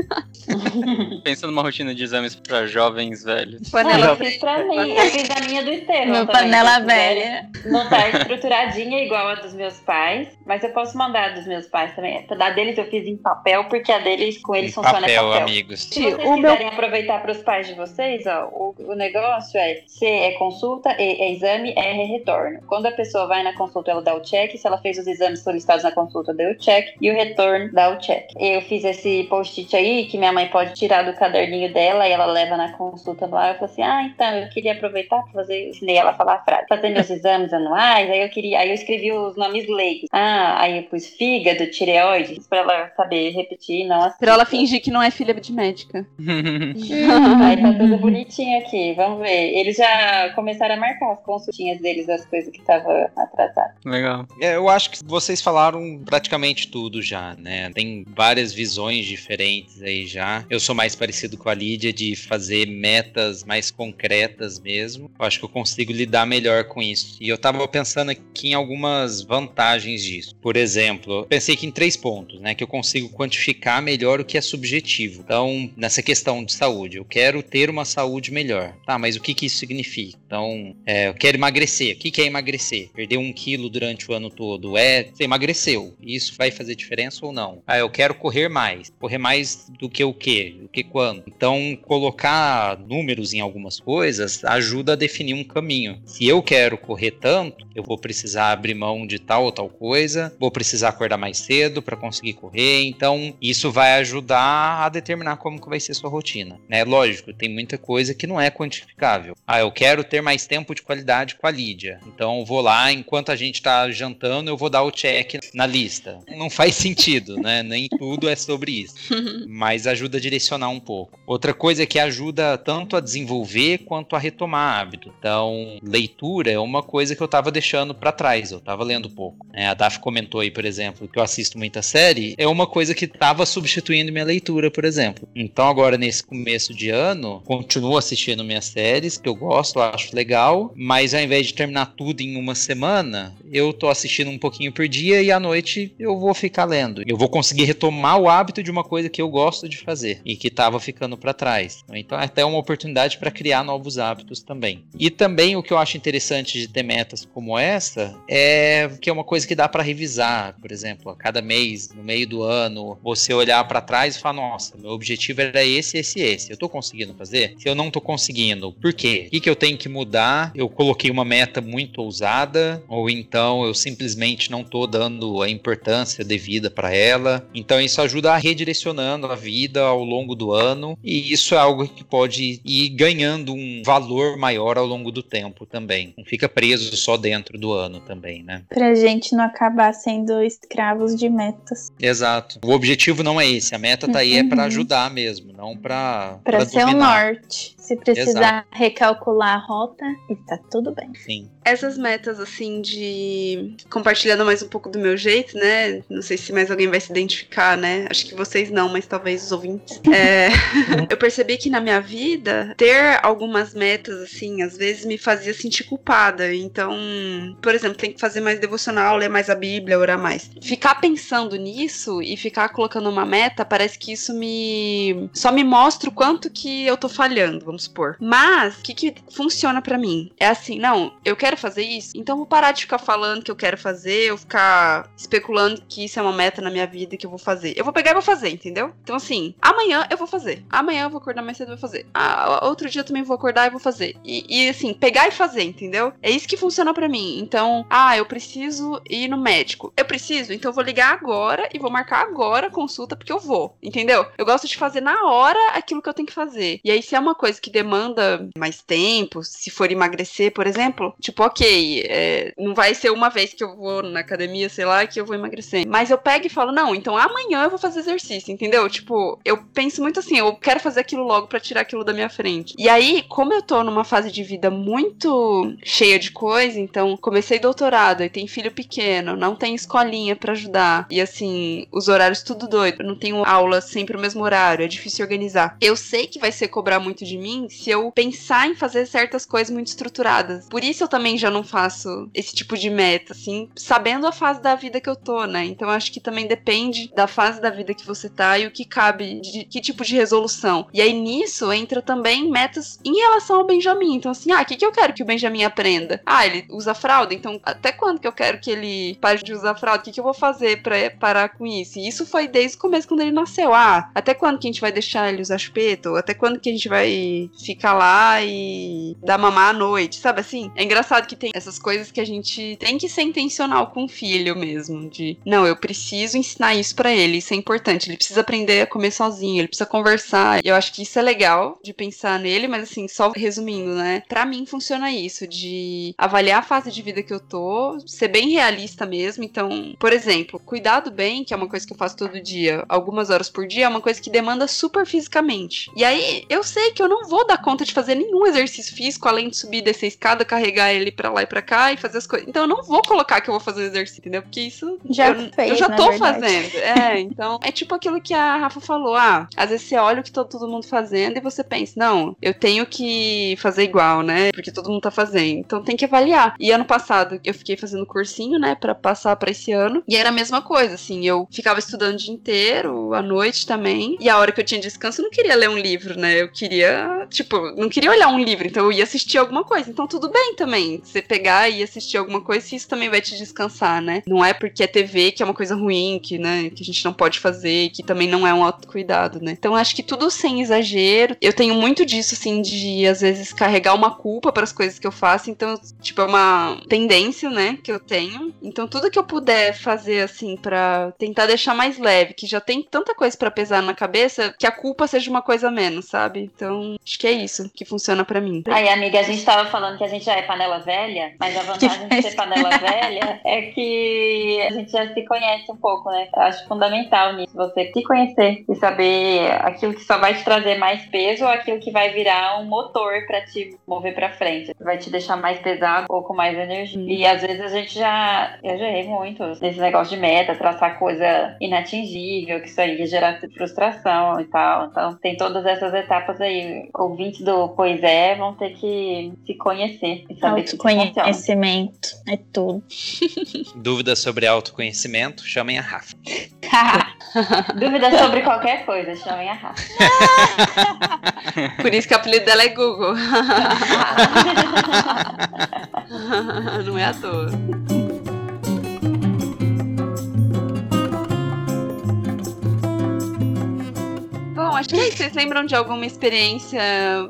Pensa numa rotina de exames pra jovens velhos. Panela eu fiz pra mim, eu fiz a minha do Estevão Meu também, panela velha. Não tá estruturadinha igual a dos meus pais, mas eu posso mandar a dos meus pais também. A deles eu fiz em papel, porque a deles com eles Em funciona papel, em papel. amigos. Se vocês O meu- quiserem aproveitar para os pais de vocês, ó, o, o negócio é C é consulta, E é exame, R é retorno. Quando a pessoa vai na consulta, ela dá o check. Se ela fez os exames solicitados na consulta, deu o check. E o retorno dá o check. Eu fiz esse post-it aí, que minha mãe pode tirar do caderninho dela e ela leva na consulta anual. Eu falei assim, ah, então, eu queria aproveitar para fazer... Ensinei ela a falar a frase. Fazer meus exames anuais, aí eu queria... Aí eu escrevi os nomes leigos. Ah, aí eu pus fígado, tireoide, para ela saber repetir, não assim. Pra ela fingir que não é filha de médica. Aí tá tudo bonitinho aqui, vamos ver. Eles já começaram a marcar as consultinhas deles das coisas que tava atrasado. Legal. É, eu acho que vocês falaram praticamente tudo já, né? Tem várias visões diferentes aí já. Eu sou mais parecido com a Lídia de fazer metas mais concretas mesmo. Eu acho que eu consigo lidar melhor com isso. E eu tava pensando aqui em algumas vantagens disso. Por exemplo, pensei aqui em três pontos, né? Que eu consigo quantificar melhor o que é subjetivo. Então, nessa questão de saúde, eu quero ter uma saúde melhor. Tá, mas o que que isso significa? Então, é, eu quero emagrecer. O que que é emagrecer? Perder um quilo durante o ano todo. É, você emagreceu. Isso vai fazer diferença ou não? Ah, eu quero correr mais. Correr mais do que o quê? Do que quando? Então, colocar números em algumas coisas ajuda a definir um caminho. Se eu quero correr tanto, eu vou precisar abrir mão de tal ou tal coisa, vou precisar acordar mais cedo para conseguir correr. Então, isso vai ajudar a determinar como que vai ser sua rotina. Né? Lógico, tem muita coisa que não é quantificável. Ah, eu quero ter mais tempo de qualidade com a Lídia. Então, eu vou lá, enquanto a gente tá jantando, eu vou dar o check na lista. Não faz sentido, né? Nem tudo é sobre isso. Mas ajuda a direcionar um pouco. Outra coisa que ajuda tanto a desenvolver quanto a retomar hábito. Então, leitura é uma coisa que eu tava deixando para trás, eu tava lendo pouco. É, a Daf comentou aí, por exemplo, que eu assisto muita série, é uma coisa que tava substituindo minha leitura, por exemplo. Então, agora nesse começo de ano, continuo assistindo minhas séries, que eu gosto, acho legal, mas ao invés de terminar tudo tudo em uma semana, eu tô assistindo um pouquinho por dia e à noite eu vou ficar lendo. Eu vou conseguir retomar o hábito de uma coisa que eu gosto de fazer e que estava ficando para trás. Então, é até uma oportunidade para criar novos hábitos também. E também o que eu acho interessante de ter metas como essa é que é uma coisa que dá para revisar, por exemplo, a cada mês, no meio do ano, você olhar para trás e falar: nossa, meu objetivo era esse, esse, esse. Eu tô conseguindo fazer? Se eu não tô conseguindo, por quê? O que, que eu tenho que mudar? Eu coloquei uma meta muito ousada, ou então eu simplesmente não tô dando a importância devida para ela. Então isso ajuda a redirecionando a vida ao longo do ano, e isso é algo que pode ir ganhando um valor maior ao longo do tempo também. Não fica preso só dentro do ano também, né? Pra gente não acabar sendo escravos de metas. Exato. O objetivo não é esse, a meta tá aí é para Uhum. ajudar mesmo, não para Pra ser o dominar. norte. Se precisar recalcular a rota, está tudo bem. Sim. Essas metas, assim, de. Compartilhando mais um pouco do meu jeito, né? Não sei se mais alguém vai se identificar, né? Acho que vocês não, mas talvez os ouvintes. É, eu percebi que na minha vida, ter algumas metas, assim, às vezes me fazia sentir culpada. Então, por exemplo, tem que fazer mais devocional, ler mais a Bíblia, orar mais. Ficar pensando nisso e ficar colocando uma meta, parece que isso me. só me mostra o quanto que eu tô falhando, vamos supor. Mas, o que, que funciona pra mim? É assim, não, eu quero fazer isso, então vou parar de ficar falando que eu quero fazer, eu ficar especulando que isso é uma meta na minha vida que eu vou fazer. Eu vou pegar e vou fazer, entendeu? Então, assim, amanhã eu vou fazer. Amanhã eu vou acordar mais cedo e vou fazer. Ah, outro dia eu também vou acordar e vou fazer. E, e, assim, pegar e fazer, entendeu? É isso que funciona pra mim. Então, ah, eu preciso ir no médico. Eu preciso, então eu vou ligar agora e vou marcar agora a consulta porque eu vou, entendeu? Eu gosto de fazer na hora aquilo que eu tenho que fazer. E aí, se é uma coisa que demanda mais tempo, se for emagrecer, por exemplo, tipo, ok, é, não vai ser uma vez que eu vou na academia, sei lá, que eu vou emagrecer. Mas eu pego e falo, não, então amanhã eu vou fazer exercício, entendeu? Tipo, eu penso muito assim, eu quero fazer aquilo logo pra tirar aquilo da minha frente. E aí, como eu tô numa fase de vida muito cheia de coisa, então comecei doutorado e tem filho pequeno, não tem escolinha pra ajudar. E assim, os horários tudo doido. Não tenho aula sempre no mesmo horário, é difícil organizar. Eu sei que vai ser cobrar muito de mim se eu pensar em fazer certas coisas muito estruturadas. Por isso eu também já não faço esse tipo de meta, assim, sabendo a fase da vida que eu tô, né? Então acho que também depende da fase da vida que você tá e o que cabe, de que tipo de resolução. E aí nisso entra também metas em relação ao Benjamin. Então, assim, ah, o que, que eu quero que o Benjamin aprenda? Ah, ele usa fralda, então até quando que eu quero que ele pare de usar fralda? O que, que eu vou fazer pra parar com isso? E isso foi desde o começo, quando ele nasceu. Ah, até quando que a gente vai deixar ele usar chupeta? Ou até quando que a gente vai ficar lá e dar mamar à noite? Sabe assim? É engraçado que tem essas coisas que a gente tem que ser intencional com o filho mesmo. De, não, eu preciso ensinar isso pra ele, isso é importante. Ele precisa aprender a comer sozinho, ele precisa conversar. Eu acho que isso é legal de pensar nele, mas assim, só resumindo, né? Pra mim funciona isso, de avaliar a fase de vida que eu tô, ser bem realista mesmo. Então, por exemplo, cuidar do bem, que é uma coisa que eu faço todo dia, algumas horas por dia, é uma coisa que demanda super fisicamente. E aí, eu sei que eu não vou dar conta de fazer nenhum exercício físico, além de subir e descer a escada, carregar ele pra lá e pra cá e fazer as coisas. Então, eu não vou colocar que eu vou fazer exercício, entendeu? Porque isso Já eu, fez, eu já tô fazendo. É, então, é tipo aquilo que a Rafa falou. Ah, às vezes você olha o que tá todo mundo fazendo e você pensa, não, eu tenho que fazer igual, né? Porque todo mundo tá fazendo. Então tem que avaliar. E ano passado eu fiquei fazendo cursinho, né, Pra passar pra esse ano. E era a mesma coisa, assim, eu ficava estudando o dia inteiro, à noite também. E a hora que eu tinha descanso, eu não queria ler um livro, né? Eu queria, tipo, não queria olhar um livro, então eu ia assistir alguma coisa. Então tudo bem também, você pegar e assistir alguma coisa, isso também vai te descansar, né? Não é porque é TV que é uma coisa ruim, que, né, que a gente não pode fazer, que também não é um autocuidado, né? Então acho que tudo sem exagero. Eu tenho muito disso, assim, de às vezes carregar uma culpa para as coisas que eu faço. Então, tipo, é uma tendência, né, que eu tenho. Então tudo que eu puder fazer, assim, para tentar deixar mais leve, que já tem tanta coisa para pesar na cabeça, que a culpa seja uma coisa menos, sabe? Então, acho que é isso que funciona para mim. Aí, amiga, a gente tava falando que a gente já é panela velha, mas a vantagem de ser panela velha é que a gente já se conhece um pouco, né? Eu acho fundamental nisso, você se conhecer e saber aquilo que só vai te trazer mais peso ou aquilo que vai virar um motor pra te mover pra frente. Vai te deixar mais pesado ou com mais energia. E às vezes a gente já. Eu já errei muito nesse negócio de meta, traçar coisa inatingível, que isso aí ia gerar frustração e tal. Então tem todas essas etapas aí. Ouvintes do Pois é vão ter que se conhecer e saber. Autoconhecimento é tudo. Dúvidas sobre autoconhecimento, chamem a Rafa. Dúvidas sobre qualquer coisa, chamem a Rafa. Por isso que o apelido dela é Google. Não é à toa. Bom, acho que é isso. Vocês lembram de alguma experiência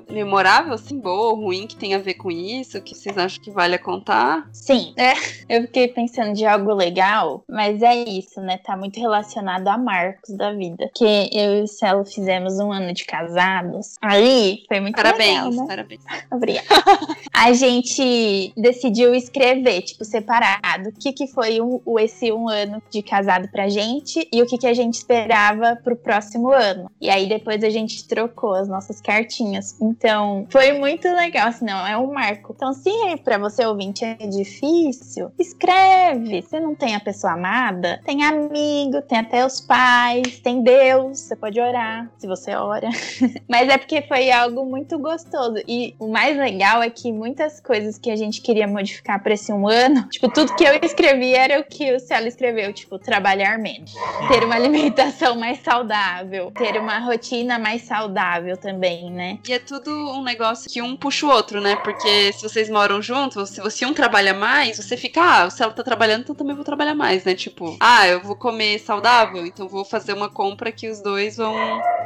memorável, assim, boa ou ruim, que tem a ver com isso? Que vocês acham que vale a contar? Sim, é. Eu fiquei pensando de algo legal, mas é isso, né? Tá muito relacionado a marcos da vida. Que eu e o Celo fizemos um ano de casados. Aí foi muito Parabéns, legal, né? parabéns. Obrigada. A gente decidiu escrever, tipo, separado, o que, que foi o, o- esse um ano de casado pra gente e o que, que a gente esperava pro próximo ano. E aí depois a gente trocou as nossas cartinhas. Então, foi muito legal, assim, não, é um marco. Então, se pra você ouvinte é difícil, escreve. Se não tem a pessoa amada, tem amigo, tem até os pais, tem Deus, você pode orar, se você ora. Mas é porque foi algo muito gostoso. E o mais legal é que muitas coisas que a gente queria modificar para esse um ano, tipo, tudo que eu escrevi era o que o Cielo escreveu, tipo, trabalhar menos, ter uma alimentação mais saudável, ter uma rotina mais saudável também, né? E é tudo um negócio que um puxa o outro, né? Porque se vocês moram juntos, se você um trabalha mais, você fica, ah, o Celo tá trabalhando, então também vou trabalhar mais, né? Tipo, ah, eu vou comer saudável, então vou fazer uma compra que os dois vão,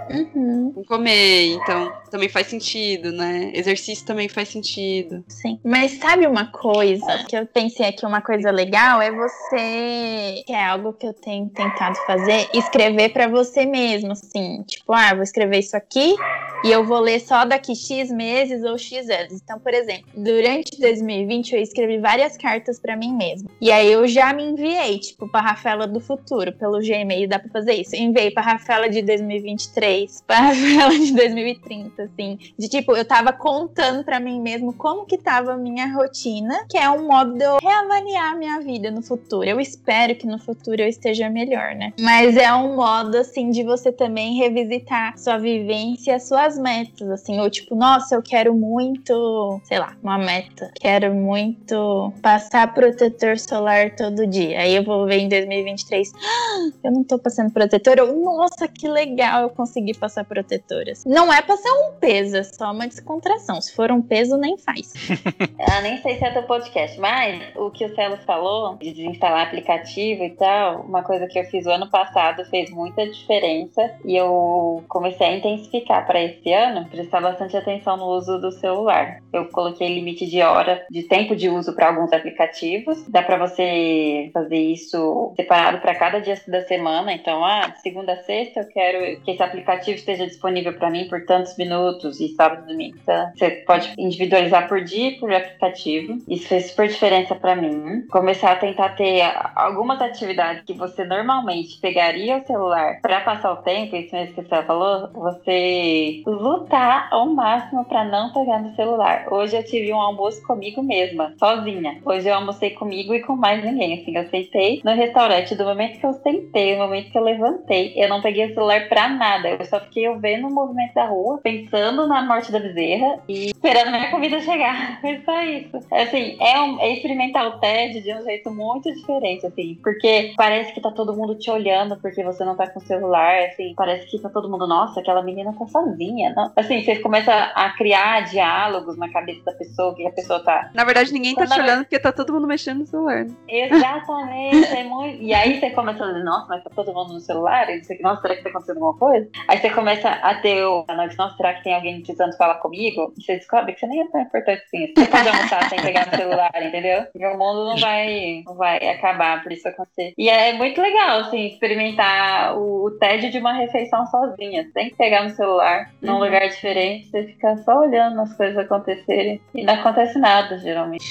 Uhum, vão comer. Então também faz sentido, né? Exercício também faz sentido. sim. Mas sabe uma coisa que eu pensei aqui, uma coisa legal é você, que é algo que eu tenho tentado fazer, escrever para você mesmo, assim, tipo, ah, vou escrever isso aqui e eu vou ler só daqui X meses ou X anos. Então, por exemplo, durante 2020 eu escrevi várias cartas para mim mesma. E aí eu já me enviei, tipo, pra Rafaela do futuro, pelo Gmail, dá pra fazer isso. Enviei pra Rafaela de 2023, pra Rafaela de 2030, assim. De tipo, eu tava contando pra mim mesmo como que tava a minha rotina, que é um modo de eu reavaliar a minha vida no futuro. Eu espero que no futuro eu esteja melhor, né? Mas é um modo, assim, de você também revisitar sua vivência, suas metas, assim. Ou tipo, nossa, eu quero muito, sei lá, uma meta. Quero muito passar protetor solar todo dia. Aí eu vou ver em 2023, "Ah, eu não tô passando protetor. Eu, nossa, que legal eu consegui passar protetora. Não é pra ser um peso, é só uma descontração. Se for um peso, nem faz. Ah, nem sei se é teu podcast, mas o que o Celo falou de desinstalar aplicativo e tal, uma coisa que eu fiz o ano passado fez muita diferença e eu comecei a intensificar para esse ano, prestar bastante atenção no uso do celular. Eu coloquei limite de hora, de tempo de uso para alguns aplicativos. Dá para você fazer isso separado para cada dia da semana. Então, ah, de segunda a sexta eu quero que esse aplicativo esteja disponível para mim por tantos minutos e sábado e domingo. Então, você pode individualizar por dia por aplicativo. Isso fez super diferença para mim. Começar a tentar ter algumas atividades que você normalmente pegaria o celular para passar o tempo, isso mesmo que você falou, você lutar ao máximo para não pegar no celular. Hoje eu tive um almoço comigo mesma, sozinha. Hoje eu almocei comigo e com mais ninguém. Assim, eu sentei no restaurante do momento que eu sentei, do momento que eu levantei, eu não peguei o celular pra nada. Eu só fiquei vendo o movimento da rua, pensando na morte da bezerra e esperando minha comida chegar. Foi só isso. Assim, é, um- é experimentar o TED de um jeito muito diferente, assim, porque parece que tá todo mundo te olhando porque você não tá com o celular, assim, parece que tá todo mundo, nossa, aquela menina tá sozinha. Não? Assim, você começa a criar diálogos na cabeça da pessoa, que a pessoa tá Na verdade, ninguém tá te olhando porque tá todo mundo mexendo no celular. né? Exatamente, é muito. E aí você começa a dizer, nossa, mas tá todo mundo no celular? E você, nossa, será que tá acontecendo alguma coisa? Aí você começa a ter o. Nossa, será que tem alguém precisando falar comigo? Você descobre que você nem é tão importante assim. Você pode almoçar sem pegar no celular, entendeu? E o mundo não vai, não vai acabar por isso acontecer. E é muito legal, assim, experimentar o, o tédio de uma refeição sozinha. Sem pegar no celular, num Uhum. lugar diferente, você fica só olhando as coisas acontecerem. E não acontece nada, geralmente.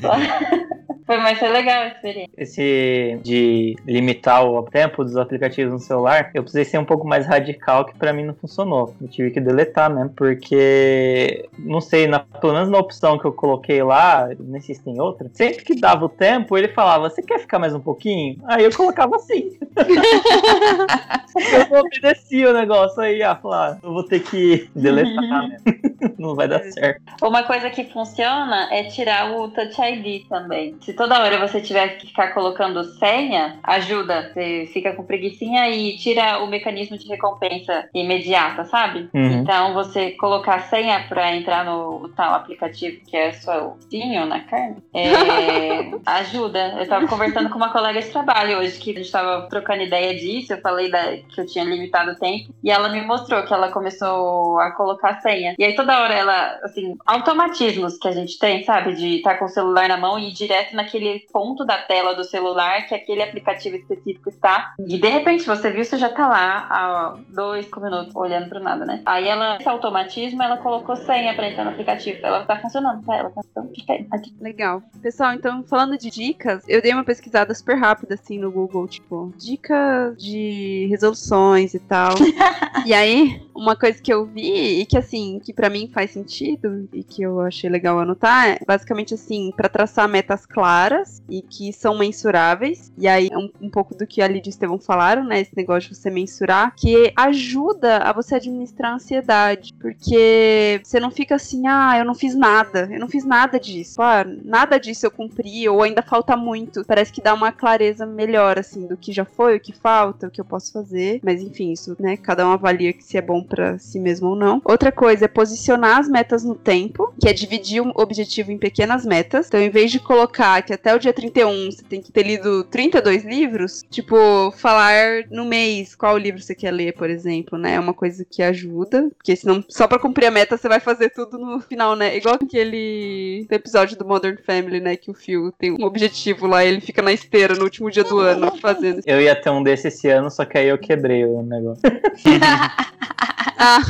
Só- Foi, mas foi legal a experiência. Esse de limitar o tempo dos aplicativos no celular, eu precisei ser um pouco mais radical, que pra mim não funcionou. Eu tive que deletar mesmo, porque, não sei, na, pelo menos na opção que eu coloquei lá, nem sei se tem outra, sempre que dava o tempo, ele falava, você quer ficar mais um pouquinho? Aí eu colocava assim. eu obedecia o negócio aí, ah, falar, eu vou ter que deletar, né? Não vai dar certo. Uma coisa que funciona é tirar o Touch ID também. Se toda hora você tiver que ficar colocando senha, ajuda. Você fica com preguiçinha e tira o mecanismo de recompensa imediata, sabe? Uhum. Então você colocar senha pra entrar no tal aplicativo que é só o Sinho na carne, é, ajuda. Eu tava conversando com uma colega de trabalho hoje que a gente tava trocando ideia disso. Eu falei da- que eu tinha limitado o tempo e ela me mostrou que ela começou a colocar senha. E aí toda hora ela, assim, automatismos que a gente tem, sabe? De estar com o celular na mão e ir direto naquele ponto da tela do celular que aquele aplicativo específico está. E de repente você viu, você já tá lá há dois cinco minutos olhando pro nada, né? Aí ela, esse automatismo, ela colocou senha pra entrar no aplicativo. Ela tá funcionando, tá? Ela tá funcionando. Aqui. Legal. Pessoal, então, falando de dicas, eu dei uma pesquisada super rápida, assim, no Google, tipo, dicas de resoluções e tal. e aí, uma coisa que eu vi e que, assim, que pra mim faz sentido e que eu achei legal anotar é, basicamente, assim, pra traçar metas claras e que são mensuráveis. E aí, é um, um pouco do que a Lidia e Estevão falaram, né? Esse negócio de você mensurar, que ajuda a você administrar a ansiedade. Porque você não fica assim, ah, eu não fiz nada, eu não fiz nada disso. Ah, nada disso eu cumpri, ou ainda falta muito. Parece que dá uma clareza melhor, assim, do que já foi, o que falta, o que eu posso fazer. Mas enfim, isso, né? Cada um avalia que se é bom pra si mesmo ou não. Outra coisa é posicionar as metas no tempo, que é dividir o objetivo em pequenas metas. Então, em vez de colocar que até o dia 31 você tem que ter lido 32 livros, tipo, falar no mês qual livro você quer ler, por exemplo, né? É uma coisa que ajuda, porque senão só pra cumprir a meta você vai fazer tudo no final, né? Igual aquele episódio do Modern Family, né? Que o Phil tem um objetivo lá, ele fica na esteira no último dia do ano fazendo. Eu ia ter um desse esse ano, só que aí eu quebrei o negócio. Ah,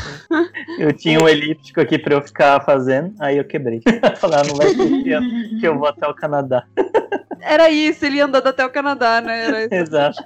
Eu tinha um elíptico aqui pra eu ficar fazendo, aí eu quebrei. Falar, não vai ser que eu vou até o Canadá. era isso, ele ia andando até o Canadá, né? Era esse Exato.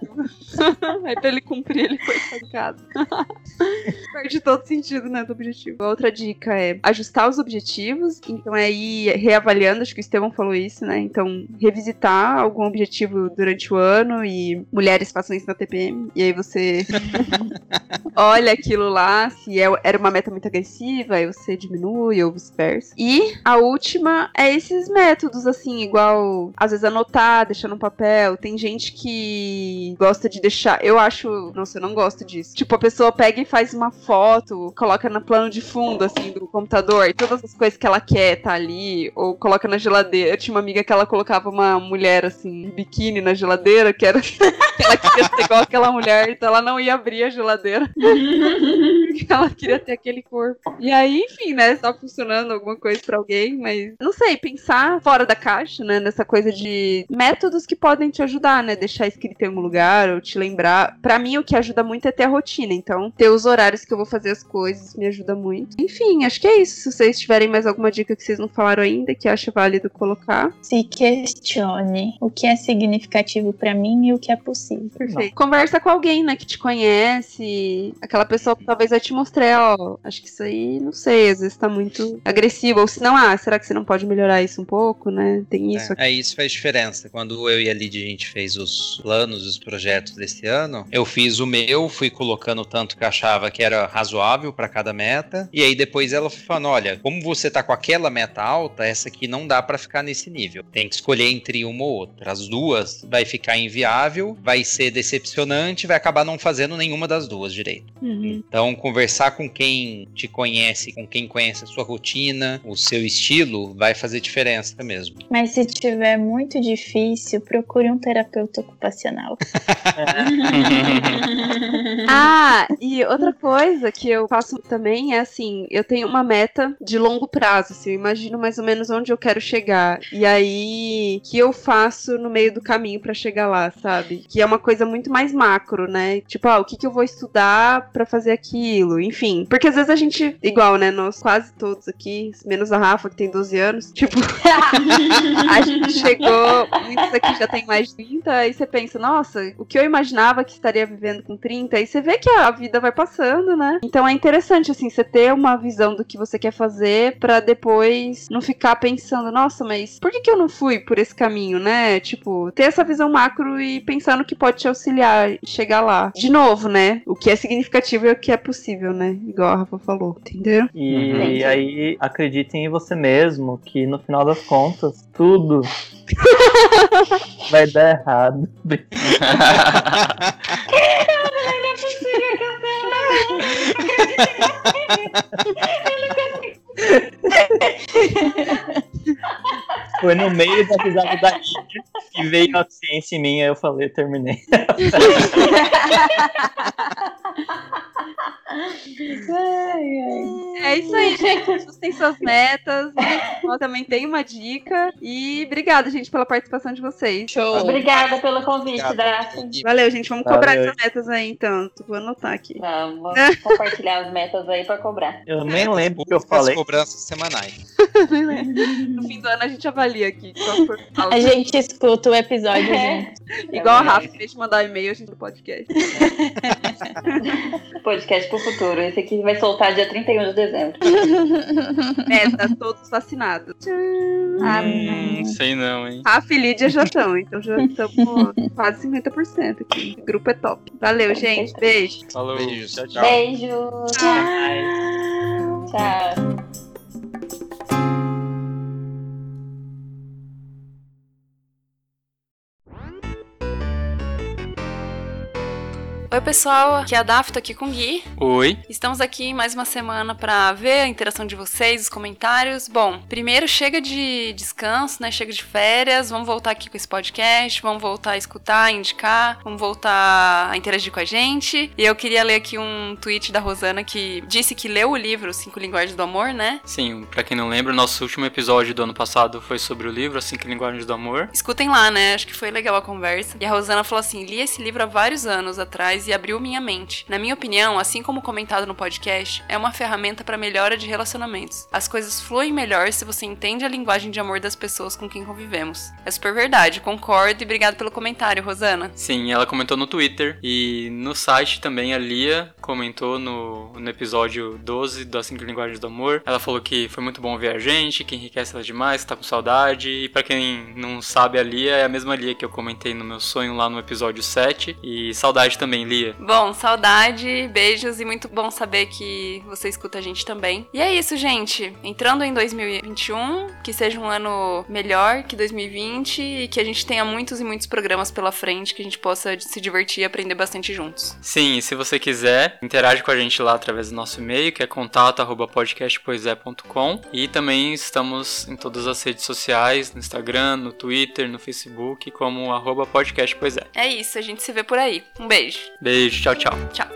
Aí pra ele cumprir, ele foi estancado. Perde todo sentido, né, do objetivo. Outra dica é ajustar os objetivos. Então é ir reavaliando, acho que o Estevão falou isso, né? Então, revisitar algum objetivo durante o ano e mulheres façam isso na TPM. E aí você olha aquilo lá, se é- era uma meta muito agressiva, aí você diminui ou vice-versa. E a última é esses métodos, assim, igual às vezes anotar, deixar no papel. Tem gente que gosta de deixar. Eu acho. Nossa, eu não gosto disso. Tipo, a pessoa pega e faz uma foto, coloca no plano de fundo, assim, do computador, e todas as coisas que ela quer tá ali, ou coloca na geladeira. Eu tinha uma amiga que ela colocava uma mulher, assim, biquíni na geladeira, que era. que ela queria ser igual aquela mulher, então ela não ia abrir a geladeira. ela queria ter aquele corpo. E aí, enfim, né? Tá funcionando alguma coisa pra alguém, mas não sei, pensar fora da caixa, né? Nessa coisa de métodos que podem te ajudar, né? Deixar escrito em algum lugar ou te lembrar. Pra mim, o que ajuda muito é ter a rotina. Então, ter os horários que eu vou fazer as coisas me ajuda muito. Enfim, acho que é isso. Se vocês tiverem mais alguma dica que vocês não falaram ainda, que acha válido colocar. Se questione o que é significativo pra mim e o que é possível. Perfeito. Conversa com alguém, né, que te conhece. Aquela pessoa que talvez vai te mostrar, ó, acho que isso aí, não sei, às vezes tá muito agressivo. Ou se não, ah, será que você não pode melhorar isso um pouco, né? Tem isso aqui. É, isso faz diferença. Quando eu e a Lidia a gente fez os planos, os projetos desse ano, eu fiz o meu, fui colocando o tanto que eu achava que era razoável para cada meta, e aí depois ela foi falando, olha, como você tá com aquela meta alta, essa aqui não dá para ficar nesse nível. Tem que escolher entre uma ou outra. As duas vai ficar inviável, vai ser decepcionante, vai acabar não fazendo nenhuma das duas direito. Uhum. Então, conversar com quem te conhece, com quem conhece a sua rotina, o seu estilo, vai fazer diferença mesmo. Mas se tiver muito difícil, procure um terapeuta ocupacional. Ah, e outra coisa que eu faço também é assim, eu tenho uma meta de longo prazo, assim, eu imagino mais ou menos onde eu quero chegar. E aí, que eu faço no meio do caminho pra chegar lá, sabe? Que é uma coisa muito mais macro, né? Tipo, ah, o que, que eu vou estudar pra fazer aquilo? Enfim. Porque às vezes a gente, igual, né? Nós quase todos aqui, menos a Rafa, que tem 12 anos, tipo, a gente chegou, muitos aqui já tem mais de 30, aí você pensa, nossa, o que eu imaginava que estaria vivendo com 30, aí você vê que a vida vai passando, né? Então é interessante, assim, você ter uma visão do que você quer fazer pra depois não ficar pensando, nossa, mas por que, que eu não fui por esse caminho, né? Tipo, ter essa visão macro e pensar no que pode te auxiliar e chegar lá. De novo, né? O que é significativo e o que é possível, né? Igual a Rafa falou, entendeu? E Entendi. aí acreditem em você mesmo, que no final das contas, tudo vai dar errado. Foi no meio da risada da Lídia que veio a ciência em mim, aí eu falei, É isso aí, gente. Vocês têm suas metas. Eu também tenho uma dica. E obrigada, gente, pela participação de vocês. Show. Obrigada pelo convite. Valeu, gente. Vamos cobrar Valeu. essas metas aí, então. Vou anotar aqui. Vamos compartilhar as metas aí pra cobrar. Eu nem lembro o que eu As falei. cobranças semanais. No fim do ano a gente avalia aqui. A gente escuta o episódio É. Igual a Rafa, em vez de mandar e-mail, a gente no podcast. Podcast pro futuro. Esse aqui vai soltar dia 31 de dezembro. Meta, todos vacinados. Ah, Hum, sei não, hein? Rafa e Lídia já estão, então já estamos quase 50% aqui. O grupo é top. Valeu, gente. Beijo. Falou. Beijos. Tchau, tchau. Beijo. Tchau. Tchau. Oi, pessoal. Aqui é a Daf, tô aqui com o Gui. Oi. Estamos aqui mais uma semana pra ver a interação de vocês, os comentários. Bom, primeiro chega de descanso, né? Chega de férias. Vamos voltar aqui com esse podcast. Vamos voltar a escutar, indicar. Vamos voltar a interagir com a gente. E eu queria ler aqui um tweet da Rosana que disse que leu o livro Cinco Linguagens do Amor, né? Sim, pra quem não lembra, o nosso último episódio do ano passado foi sobre o livro As Cinco Linguagens do Amor. Escutem lá, né? Acho que foi legal a conversa. E a Rosana falou assim: li esse livro há vários anos atrás e abriu minha mente. Na minha opinião, assim como comentado no podcast, é uma ferramenta para melhora de relacionamentos. As coisas fluem melhor se você entende a linguagem de amor das pessoas com quem convivemos. É super verdade, concordo e obrigado pelo comentário, Rosana. Sim, ela comentou no Twitter e no site também a Lia comentou no, no episódio 12 das Cinco Linguagens do Amor. Ela falou que foi muito bom ver a gente, que enriquece ela demais, que tá com saudade. E pra quem não sabe, a Lia é a mesma Lia que eu comentei no meu sonho lá no episódio 7. E saudade também, Lia. Bom, saudade, beijos e muito bom saber que você escuta a gente também. E é isso, gente. Entrando em 2021, que seja um ano melhor que 2020 e que a gente tenha muitos e muitos programas pela frente que a gente possa se divertir e aprender bastante juntos. Sim, e se você quiser, interage com a gente lá através do nosso e-mail, que é contato@podcastpoesia.com, e também estamos em todas as redes sociais, no Instagram, no Twitter, no Facebook, como arroba podcastpoesia. É isso, a gente se vê por aí. Um beijo. Beijo, tchau, tchau. Tchau.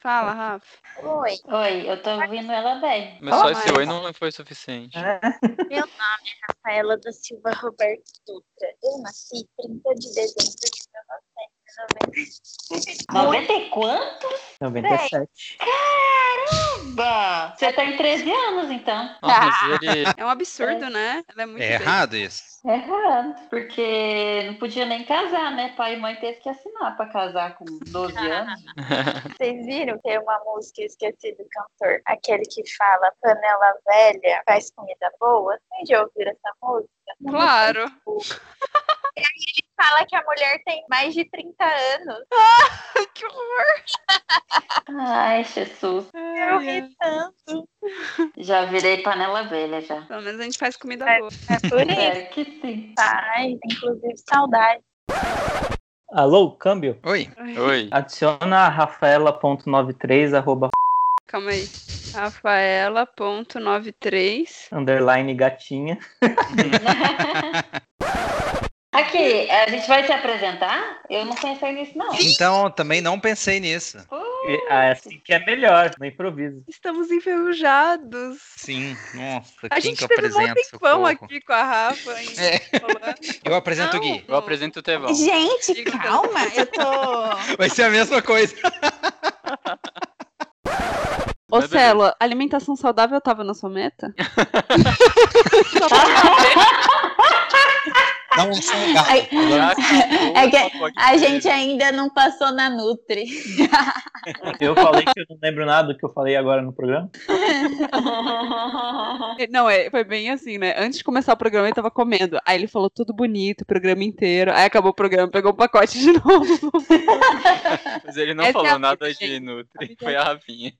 Fala, Rafa. Oi, Oi, eu tô ouvindo ela bem. Mas só esse oi não foi suficiente. meu nome é Rafaela da Silva Roberto Dutra. Eu nasci 30 de dezembro de 1990. 90 e quanto? 97. Bah, Você tá em 13 anos, então. Nossa, ele. É um absurdo, né? Ela é muito É errado isso. É errado. Porque não podia nem casar, né? Pai e mãe teve que assinar pra casar com 12 anos. Vocês viram que é uma música, eu esqueci do cantor, aquele que fala panela velha faz comida boa? Vocês já ouviram essa música? Claro. Ele fala que a mulher tem mais de 30 anos. que horror. Ai, Jesus. Eu ri tanto. Já virei panela velha já. Pelo menos a gente faz comida É. boa. É por isso, Espero que sim. pai. Inclusive, saudade. Alô, câmbio? Oi. Oi. Adiciona rafaela.93 arroba Calma aí. Rafaela.93. Underline gatinha. Aqui, a gente vai se apresentar? Eu não pensei nisso, não. Então, também não pensei nisso. Ah, é assim que é melhor, no improviso. Estamos enferrujados. Sim, nossa, A quem gente que eu teve um apresento? tempão socorro? aqui com a Rafa. hein, É. Eu apresento Não. o Gui. Eu apresento o Tevão. Gente, calma, eu tô. Vai ser a mesma coisa. Ô. Celo, alimentação saudável tava na sua meta? Não é acabou É que. A gente ainda não passou na Nutri. Eu falei que eu não lembro nada do que eu falei agora no programa. Não, é, foi bem assim, né? Antes de começar o programa, ele tava comendo. Aí ele falou tudo bonito, o programa inteiro. Aí acabou o programa, pegou o pacote de novo. Mas ele não Essa é falou a nada de. Nutri, foi é a Rafinha.